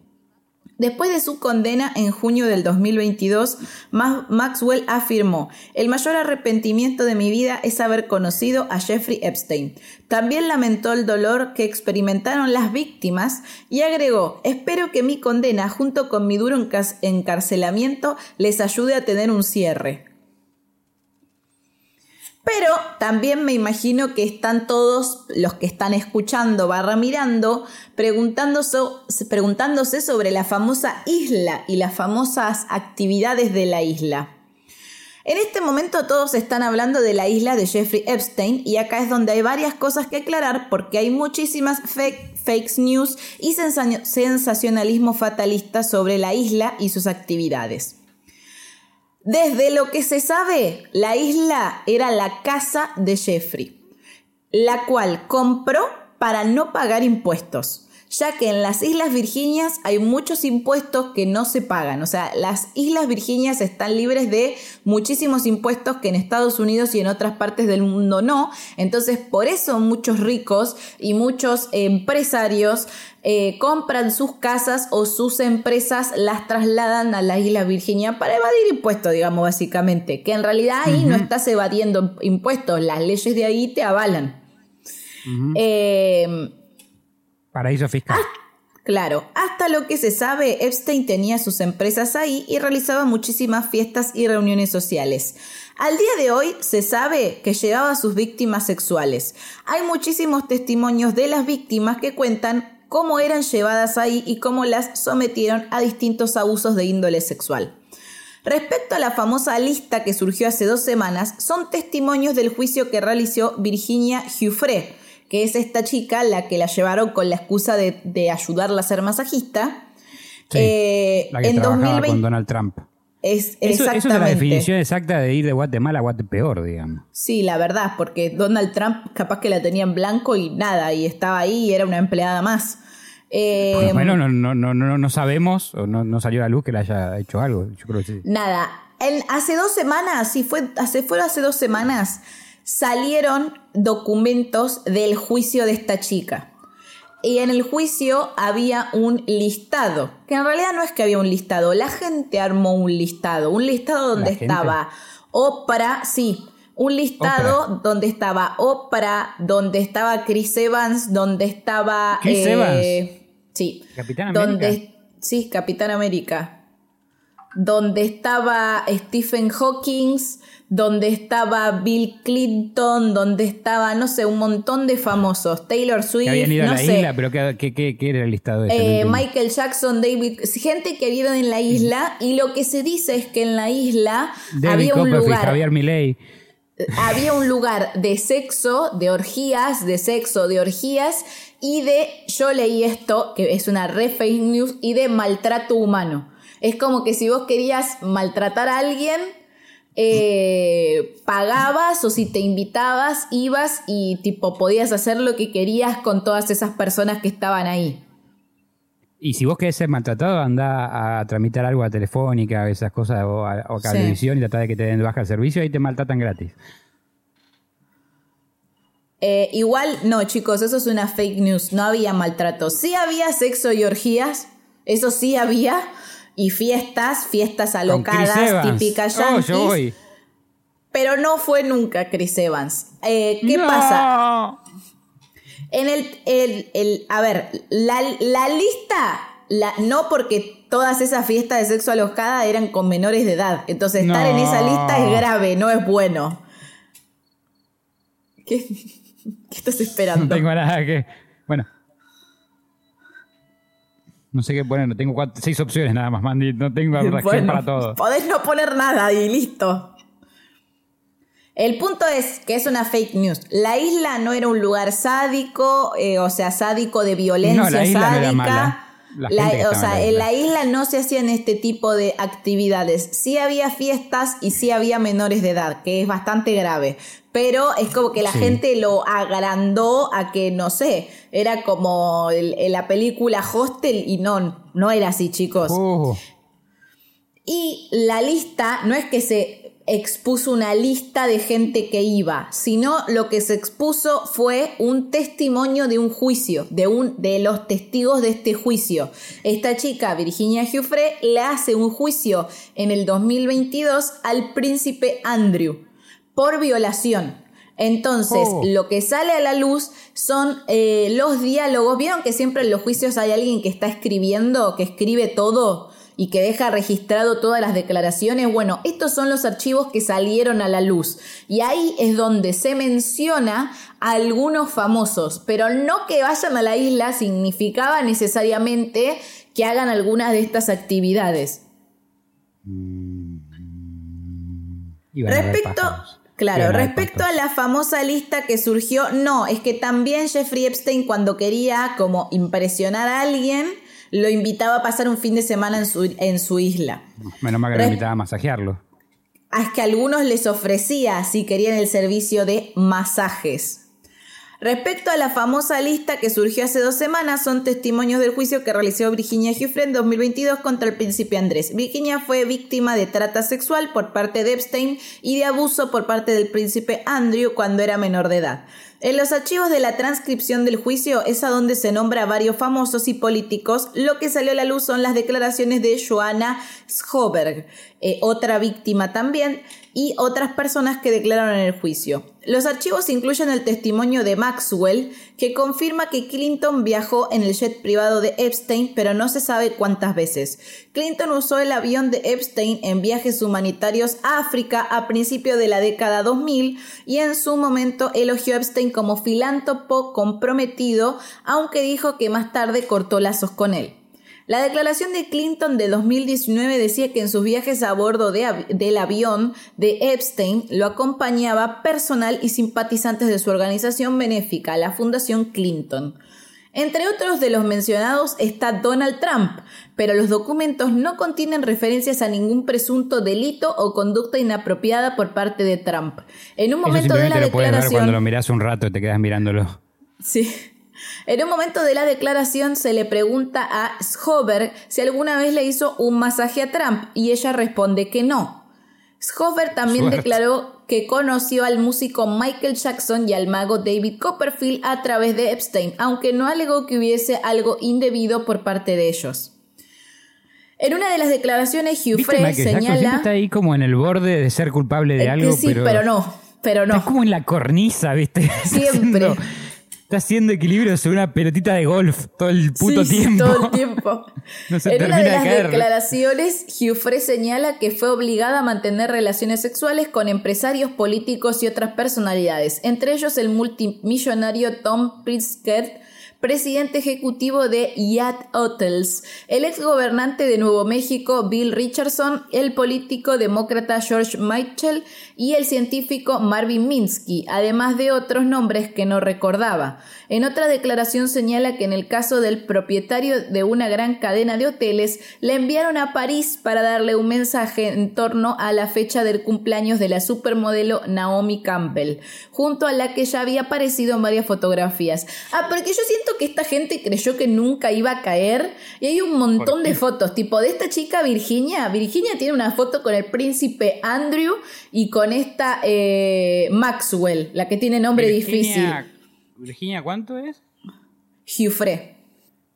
Después de su condena en junio del 2022, Ma- Maxwell afirmó, el mayor arrepentimiento de mi vida es haber conocido a Jeffrey Epstein. También lamentó el dolor que experimentaron las víctimas y agregó, espero que mi condena junto con mi duro encar- encarcelamiento les ayude a tener un cierre. Pero también me imagino que están todos los que están escuchando barra mirando preguntándose, preguntándose sobre la famosa isla y las famosas actividades de la isla. En este momento todos están hablando de la isla de Jeffrey Epstein y acá es donde hay varias cosas que aclarar porque hay muchísimas fake, fake news y sensa- sensacionalismo fatalista sobre la isla y sus actividades. Desde lo que se sabe, la isla era la casa de Jeffrey, la cual compró para no pagar impuestos, ya que en las Islas Virginias hay muchos impuestos que no se pagan. O sea, las Islas Virginias están libres de muchísimos impuestos que en Estados Unidos y en otras partes del mundo no. Entonces, por eso muchos ricos y muchos empresarios eh, compran sus casas o sus empresas las trasladan a la isla Virginia para evadir impuestos, digamos, básicamente. Que en realidad ahí no estás evadiendo impuestos, las leyes de ahí te avalan. Eh, Paraíso fiscal. Claro, hasta lo que se sabe, Epstein tenía sus empresas ahí y realizaba muchísimas fiestas y reuniones sociales. Al día de hoy se sabe que llevaba a sus víctimas sexuales. Hay muchísimos testimonios de las víctimas que cuentan cómo eran llevadas ahí y cómo las sometieron a distintos abusos de índole sexual. Respecto a la famosa lista que surgió hace dos semanas, son testimonios del juicio que realizó Virginia Giuffre, que es esta chica la que la llevaron con la excusa de, de ayudarla a ser masajista. Sí, Eh, la que en trabajaba 2020 con Donald Trump. Es Eso, eso es la definición exacta de ir de Guatemala a Guatepeor, digamos. Sí, la verdad, porque Donald Trump capaz que la tenía en blanco y nada, y estaba ahí y era una empleada más. Eh, Por lo menos no, no, no, no, no sabemos, o no, no salió a la luz que le haya hecho algo. Yo creo que sí. Nada, en- hace dos semanas, sí, fue, hace, fue hace dos semanas, salieron documentos del juicio de esta chica. Y en el juicio había un listado, que en realidad no es que había un listado, la gente armó un listado, un listado donde estaba Oprah, sí, un listado donde estaba Oprah, donde estaba Chris Evans, donde estaba... ¿Chris Evans? Sí. Capitán donde, América. Sí, Capitán América donde estaba Stephen Hawking, donde estaba Bill Clinton, donde estaba, no sé, un montón de famosos, Taylor Swift, Que habían ido no a la sé, isla, pero ¿qué, qué, qué- era el listado? No eh. Michael Jackson, David, gente que vive en la isla, y lo que se dice es que en la isla David había un lugar Javier Milei. había un lugar de sexo, de orgías, de sexo, de orgías y de, yo leí esto, que es una re fake news, y de maltrato humano. Es como que si vos querías maltratar a alguien, eh, pagabas o si te invitabas, ibas y tipo podías hacer lo que querías con todas esas personas que estaban ahí. Y si vos querés ser maltratado, anda a tramitar algo a Telefónica, esas cosas, o a, o a Cablevisión y tratar de que te den de baja el servicio ahí te maltratan gratis. Eh, igual, no, chicos, eso es una fake news. No había maltrato. Sí había sexo y orgías. Eso sí había. Y fiestas, fiestas alocadas, típicas Oh, yankees. yo voy. Pero no fue nunca Chris Evans. Eh, ¿Qué No. pasa? En el, el, el- a ver, la, la lista, la, no porque todas esas fiestas de sexo alojada eran con menores de edad. Entonces estar en esa lista es grave, no es bueno. ¿Qué, [LAUGHS] ¿Qué estás esperando? No tengo nada que. Bueno. No sé qué poner, no tengo cuatro- seis opciones nada más, Mandy. No tengo reacción Bueno, para todo. Podés no poner nada y listo. El punto es que es una fake news. La isla no era un lugar sádico, eh, o sea, sádico de violencia No, la isla no sádica. era mala. La o sea, en la la isla no se hacían este tipo de actividades. Sí había fiestas y sí había menores de edad, que es bastante grave. Pero es como que la Sí. gente lo agrandó a que, no sé, era como el- en la película Hostel y no, no era así, chicos. Uh, Y la lista no es que se expuso una lista de gente que iba, sino lo que se expuso fue un testimonio de un juicio, de un de los testigos de este juicio. Esta chica, Virginia Giuffre, le hace un juicio en el 2022 al príncipe Andrew por violación. Entonces, Oh. lo que sale a la luz son eh, los diálogos. ¿Vieron que siempre en los juicios hay alguien que está escribiendo, que escribe todo y que deja registrado todas las declaraciones? Bueno, estos son los archivos que salieron a la luz. Y ahí es donde se menciona a algunos famosos, pero no que vayan a la isla significaba necesariamente que hagan algunas de estas actividades. haber Respecto, claro, respecto a la famosa lista que surgió, no, es que también Jeffrey Epstein cuando quería como impresionar a alguien, lo invitaba a pasar un fin de semana en su, en su isla. Menos mal que me invitaba a masajearlo. Ah, Es que a algunos les ofrecía si querían el servicio de masajes. Respecto a la famosa lista que surgió hace dos semanas, son testimonios del juicio que realizó Virginia Giuffre en 2022 contra el príncipe Andrés. Virginia fue víctima de trata sexual por parte de Epstein y de abuso por parte del príncipe Andrew cuando era menor de edad. En los archivos de la transcripción del juicio es a donde se nombra a varios famosos y políticos. Lo que salió a la luz son las declaraciones de Joanna Schoberg, eh, otra víctima también, y otras personas que declararon en el juicio. Los archivos incluyen el testimonio de Maxwell, que confirma que Clinton viajó en el jet privado de Epstein, pero no se sabe cuántas veces. Clinton usó el avión de Epstein en viajes humanitarios a África a principios de la década 2000 y en su momento elogió a Epstein como filántropo comprometido, aunque dijo que más tarde cortó lazos con él. La declaración de Clinton de 2019 decía que en sus viajes a bordo de av- del avión de Epstein lo acompañaba personal y simpatizantes de su organización benéfica, la Fundación Clinton. Entre otros de los mencionados está Donald Trump, pero los documentos no contienen referencias a ningún presunto delito o conducta inapropiada por parte de Trump. En un Eso momento de la lo puedes ver declaración... cuando lo mirás un rato y te quedas mirándolo. Sí. En un momento de la declaración se le pregunta a Schober si alguna vez le hizo un masaje a Trump y ella responde que no. Schober también Suerte. declaró que conoció al músico Michael Jackson y al mago David Copperfield a través de Epstein, aunque no alegó que hubiese algo indebido por parte de ellos. En una de las declaraciones, Hugh ¿Viste Frey señala está ahí como en el borde de ser culpable de eh, algo, sí, pero, pero no, pero no. como en la cornisa, ¿viste? [LAUGHS] Siempre. Está haciendo equilibrio sobre una pelotita de golf todo el puto Sí, sí, tiempo. todo el tiempo. [LAUGHS] No se en termina una de de las caer. declaraciones, Giuffre señala que fue obligada a mantener relaciones sexuales con empresarios políticos y otras personalidades, entre ellos el multimillonario Tom Pritzker, presidente ejecutivo de Yacht Hotels, el ex gobernante de Nuevo México Bill Richardson, el político demócrata George Mitchell y el científico Marvin Minsky, además de otros nombres que no recordaba. En otra declaración señala que en el caso del propietario de una gran cadena de hoteles, le enviaron a París para darle un mensaje en torno a la fecha del cumpleaños de la supermodelo Naomi Campbell, junto a la que ya había aparecido en varias fotografías. Ah, porque yo siento que esta gente creyó que nunca iba a caer y hay un montón de fotos, tipo de esta chica Virginia. Virginia tiene una foto con el príncipe Andrew y con esta eh, Maxwell, la que tiene nombre difícil. Virginia, Virginia, ¿cuánto es? Giuffre.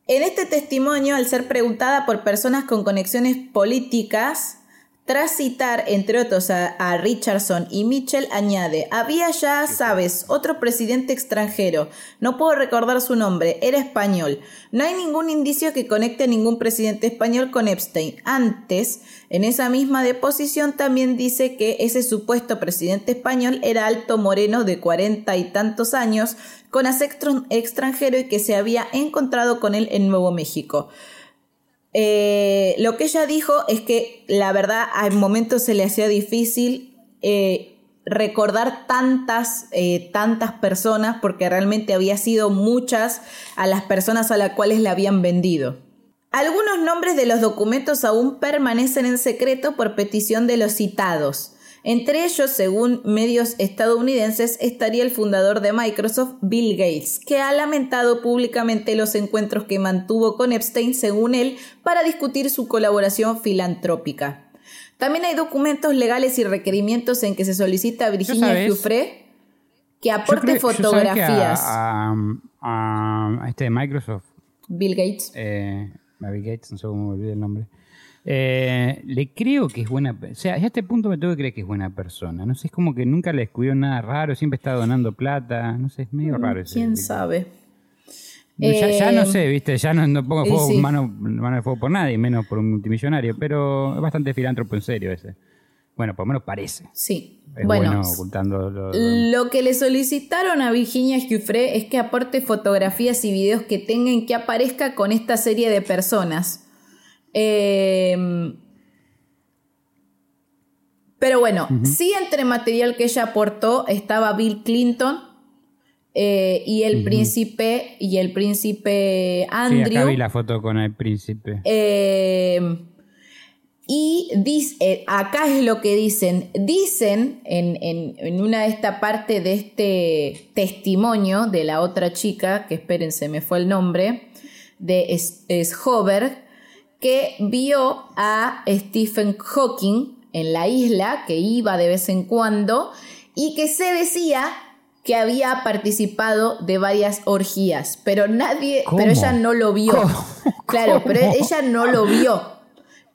En este testimonio, al ser preguntada por personas con conexiones políticas, tras citar, entre otros, a, a Richardson y Mitchell, añade, había ya, sabes, otro presidente extranjero, no puedo recordar su nombre, era español. No hay ningún indicio que conecte a ningún presidente español con Epstein. Antes, en esa misma deposición también dice que ese supuesto presidente español era alto moreno de cuarenta y tantos años, con acento extranjero y que se había encontrado con él en Nuevo México. Eh, lo que ella dijo es que la verdad al momento se le hacía difícil eh, recordar tantas, eh, tantas personas porque realmente había sido muchas a las personas a las cuales le habían vendido. Algunos nombres de los documentos aún permanecen en secreto por petición de los citados. Entre ellos, según medios estadounidenses, estaría el fundador de Microsoft, Bill Gates, que ha lamentado públicamente los encuentros que mantuvo con Epstein, según él, para discutir su colaboración filantrópica. También hay documentos legales y requerimientos en que se solicita a Virginia. Giuffre que aporte creo- fotografías. A, a- a- este de Microsoft, Bill Gates. eh, Mary Gates, no sé cómo me olvidé el nombre. Eh, le creo que es buena. O sea, ya a este punto me tengo que creer que es buena persona. No sé, es como que nunca le descubrió nada raro, siempre está donando plata. No sé, es medio raro ese. Mm, ¿Quién tipo. sabe? Ya, ya no Eh, sé, viste, ya no, no pongo fuego, sí. mano, mano de fuego por nadie, menos por un multimillonario, pero es bastante filántropo en serio ese. Bueno, por lo menos parece. Sí. Es bueno, bueno, ocultando lo, lo- Lo que le solicitaron a Virginia Giuffre es que aporte fotografías y videos que tengan que aparezca con esta serie de personas. Eh, pero bueno, sí entre material que ella aportó estaba Bill Clinton eh, y el príncipe y el príncipe Sí, acá vi Andrew. la foto con el príncipe. Eh, y dice, eh, acá es lo que dicen. Dicen en, en- en una de esta parte de este testimonio de la otra chica, que espérense, me fue el nombre, de Schober, que vio a Stephen Hawking en la isla, que iba de vez en cuando, y que se decía que había participado de varias orgías, pero nadie, ¿Cómo? pero ella no lo vio. ¿Cómo? Claro, pero ella no lo vio.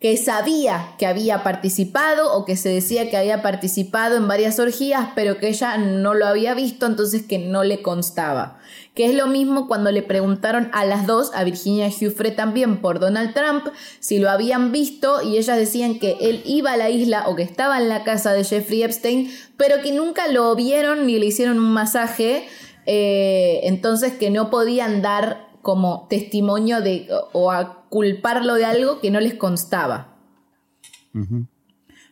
Que sabía que había participado o que se decía que había participado en varias orgías, pero que ella no lo había visto, entonces que no le constaba. Que es lo mismo cuando le preguntaron a las dos, a Virginia Giuffre también por Donald Trump, si lo habían visto y ellas decían que él iba a la isla o que estaba en la casa de Jeffrey Epstein, pero que nunca lo vieron ni le hicieron un masaje, eh, entonces que no podían dar como testimonio de o a culparlo de algo que no les constaba.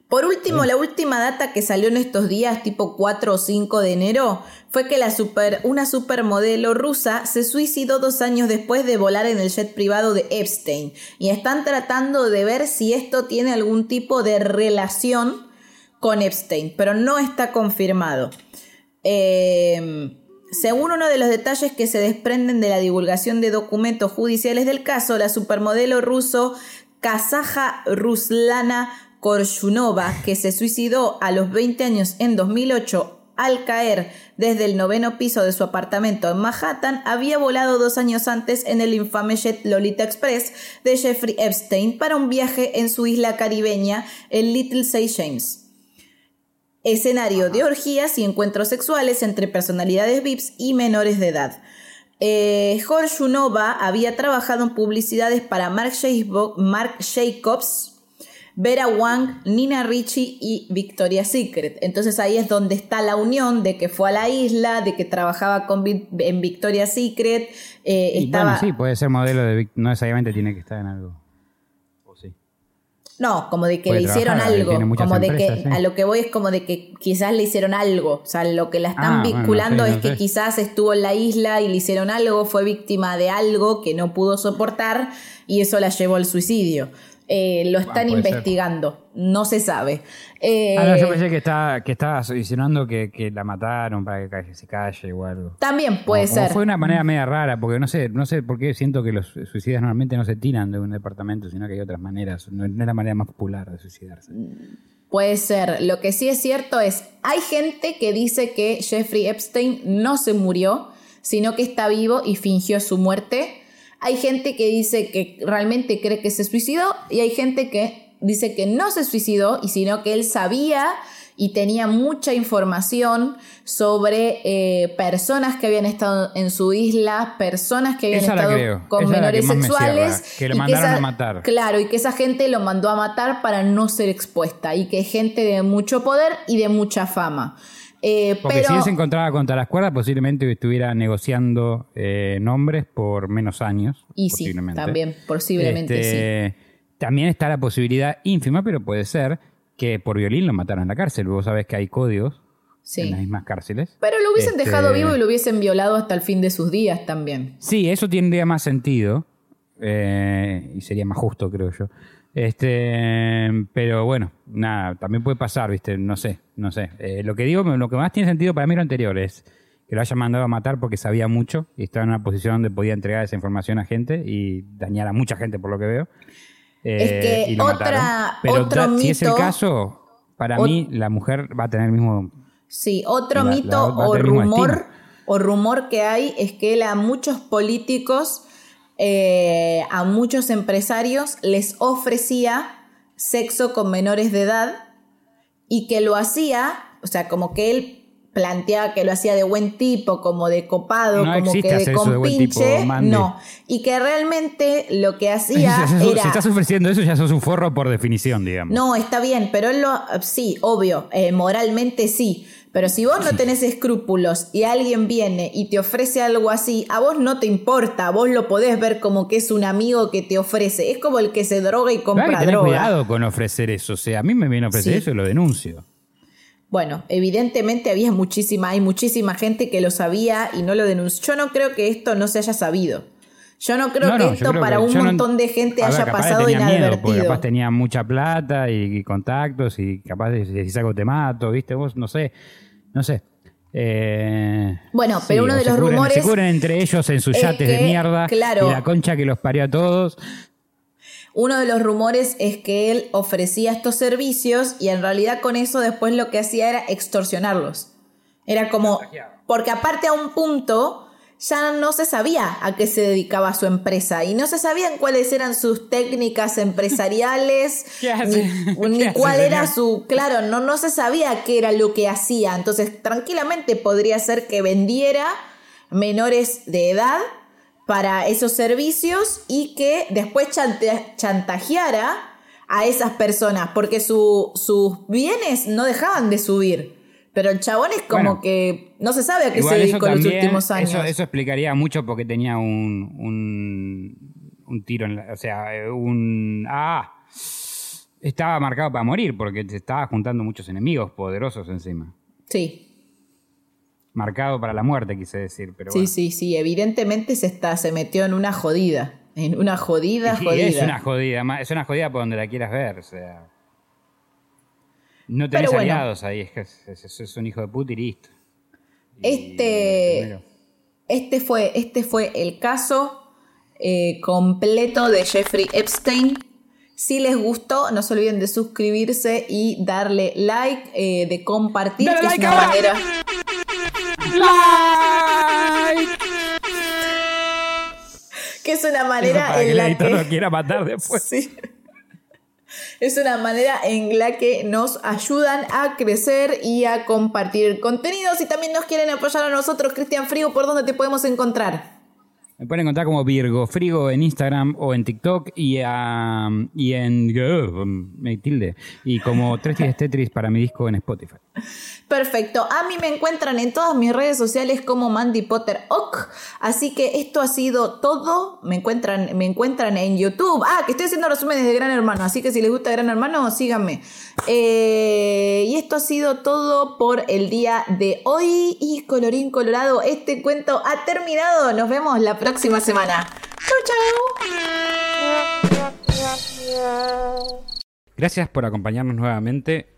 Por último, la última data que salió en estos días, tipo 4 o 5 de enero, fue que la super, una supermodelo rusa se suicidó dos años después de volar en el jet privado de Epstein. Y están tratando de ver si esto tiene algún tipo de relación con Epstein, pero no está confirmado. Eh, según uno de los detalles que se desprenden de la divulgación de documentos judiciales del caso, la supermodelo ruso Kazaja Ruslana Korshunova, que se suicidó a los 20 años en 2008 al caer desde el noveno piso de su apartamento en Manhattan, había volado dos años antes en el infame jet Lolita Express de Jeffrey Epstein para un viaje en su isla caribeña, el Little Say James. Escenario de orgías y encuentros sexuales entre personalidades VIPs y menores de edad. Eh, Jorshunova había trabajado en publicidades para Marc Jacobs, Vera Wang, Nina Ricci y Victoria's Secret. Entonces ahí es donde está la unión de que fue a la isla, de que trabajaba con en Victoria's Secret. eh, Y estaba... Bueno, sí, puede ser modelo de... No necesariamente tiene que estar en algo. No, como de que Puede le hicieron trabajar, algo. Como de que sí. a lo que voy es como de que quizás le hicieron algo. O sea, lo que la están Ah, bueno, vinculando sí, es que sé. quizás estuvo en la isla y le hicieron algo, fue víctima de algo que no pudo soportar y eso la llevó al suicidio. Eh, lo están puede ser. investigando, no se sabe. Eh, Ah, no, yo pensé que estaba, que estaba insinuando que, que la mataron para que calle- se calle o algo. También puede Como- como ser. Fue una manera media rara, porque no sé, no sé por qué siento que los suicidas normalmente no se tiran de un departamento, sino que hay otras maneras. No, no es la manera más popular de suicidarse. Puede ser. Lo que sí es cierto es, hay gente que dice que Jeffrey Epstein no se murió, sino que está vivo y fingió su muerte. Hay gente que dice que realmente cree que se suicidó y hay gente que dice que no se suicidó y sino que él sabía y tenía mucha información sobre eh, personas que habían estado en su isla, personas que habían Esa estado creo. con menores que más me sexuales. que lo mandaron esa- a matar. Claro, y que esa gente lo mandó a matar para no ser expuesta y que es gente de mucho poder y de mucha fama. Eh, Porque pero si él se encontraba contra las cuerdas, posiblemente estuviera negociando eh, nombres por menos años. y sí, también, posiblemente sí. Este, También está la posibilidad ínfima, pero puede ser que por violín lo mataron en la cárcel. Vos sabés que hay códigos Sí. en las mismas cárceles. Pero lo hubiesen Este- dejado vivo y lo hubiesen violado hasta el fin de sus días también. Sí, eso tendría más sentido. eh, y sería más justo, creo yo. Este, pero bueno, nada, también puede pasar, ¿viste? No sé, no sé. Eh, lo que digo, lo que más tiene sentido para mí lo anterior es que lo hayan mandado a matar porque sabía mucho y estaba en una posición donde podía entregar esa información a gente y dañar a mucha gente, por lo que veo. Eh, Es que y lo otra-. Pero otro da- si es el mito- caso, para mí la mujer va a tener el mismo Sí, otro La- mito la- o rumor o rumor que hay es que él a muchos políticos, eh, a muchos empresarios les ofrecía sexo con menores de edad y que lo hacía, o sea, como que él planteaba que lo hacía de buen tipo, como de copado, No como que de compinche, no, y que realmente lo que [LAUGHS] hacía si era estás ofreciendo eso, ya sos un forro por definición, digamos. no, está bien, pero él lo. Sí, obvio, eh, moralmente sí. Pero si vos no tenés escrúpulos y alguien viene y te ofrece algo así, a vos no te importa, vos lo podés ver como que es un amigo que te ofrece. Es como el que se droga y compra que tener droga. cuidado con ofrecer eso. O sea, a mí me viene a ofrecer Sí. eso y lo denuncio. Bueno, evidentemente había muchísima, hay muchísima gente que lo sabía y no lo denunció. Yo no creo que esto no se haya sabido. Yo no creo No, que no, esto creo para que- un no- montón de gente ver, haya capaz pasado tenía miedo, porque inadvertido. capaz tenía mucha plata y, y contactos y capaz de si algo te mato, ¿viste? Vos, no sé, no sé. Eh, Bueno, pero uno de los cubren- rumores Se cubren entre ellos en sus es yates de mierda claro. y la concha que los parió a todos. Uno de los rumores es que él ofrecía estos servicios y en realidad con eso después lo que hacía era extorsionarlos. Era como, porque aparte a un punto ya no se sabía a qué se dedicaba su empresa y no se sabían cuáles eran sus técnicas empresariales, [LAUGHS] ni, [LAUGHS] ni ¿Qué hace, cuál era señor? su, claro, no, no se sabía qué era lo que hacía. Entonces tranquilamente podría ser que vendiera menores de edad para esos servicios y que después chante- chantajeara a esas personas, porque su- sus bienes no dejaban de subir. Pero el chabón es como Bueno. que no se sabe a qué se dedicó los también- últimos años. Eso, eso explicaría mucho porque tenía un, un, un tiro en la, O sea, un. ¡Ah! estaba marcado para morir porque se estaba juntando muchos enemigos poderosos encima. Sí, Marcado para la muerte, quise decir. Pero sí, bueno. sí, sí. Evidentemente se está, se metió en una jodida. En una jodida, Y jodida. es una jodida, es una jodida por donde la quieras ver, o sea. No tenés Pero bueno. aliados ahí, es que es, es- es un hijo de puta y listo. Este, este, fue, este fue el caso eh, completo de Jeffrey Epstein. Si les gustó, no se olviden de suscribirse y darle like, eh, de compartir, ¡Dale que like es una manera. ¡Like! [LAUGHS] Que es una manera para que en el la editor que. lo quiera matar después. [LAUGHS] Sí. Es una manera en la que nos ayudan a crecer y a compartir contenido. Si también nos quieren apoyar a nosotros, Cristian Frigo, ¿por dónde te podemos encontrar? Me pueden encontrar como Virgo Frigo en Instagram o en TikTok y, a- y en uh, me tilde y como Tres Tetris para mi disco en Spotify. Perfecto. A mí me encuentran en todas mis redes sociales como Mandy Potter Ock. Así que esto ha sido todo. Me encuentran, me encuentran en YouTube. Ah, que estoy haciendo resúmenes de Gran Hermano. Así que si les gusta Gran Hermano, síganme. Eh, y esto ha sido todo por el día de hoy. Y colorín colorado, este cuento ha terminado. Nos vemos la próxima semana. Chau, chau. Gracias por acompañarnos nuevamente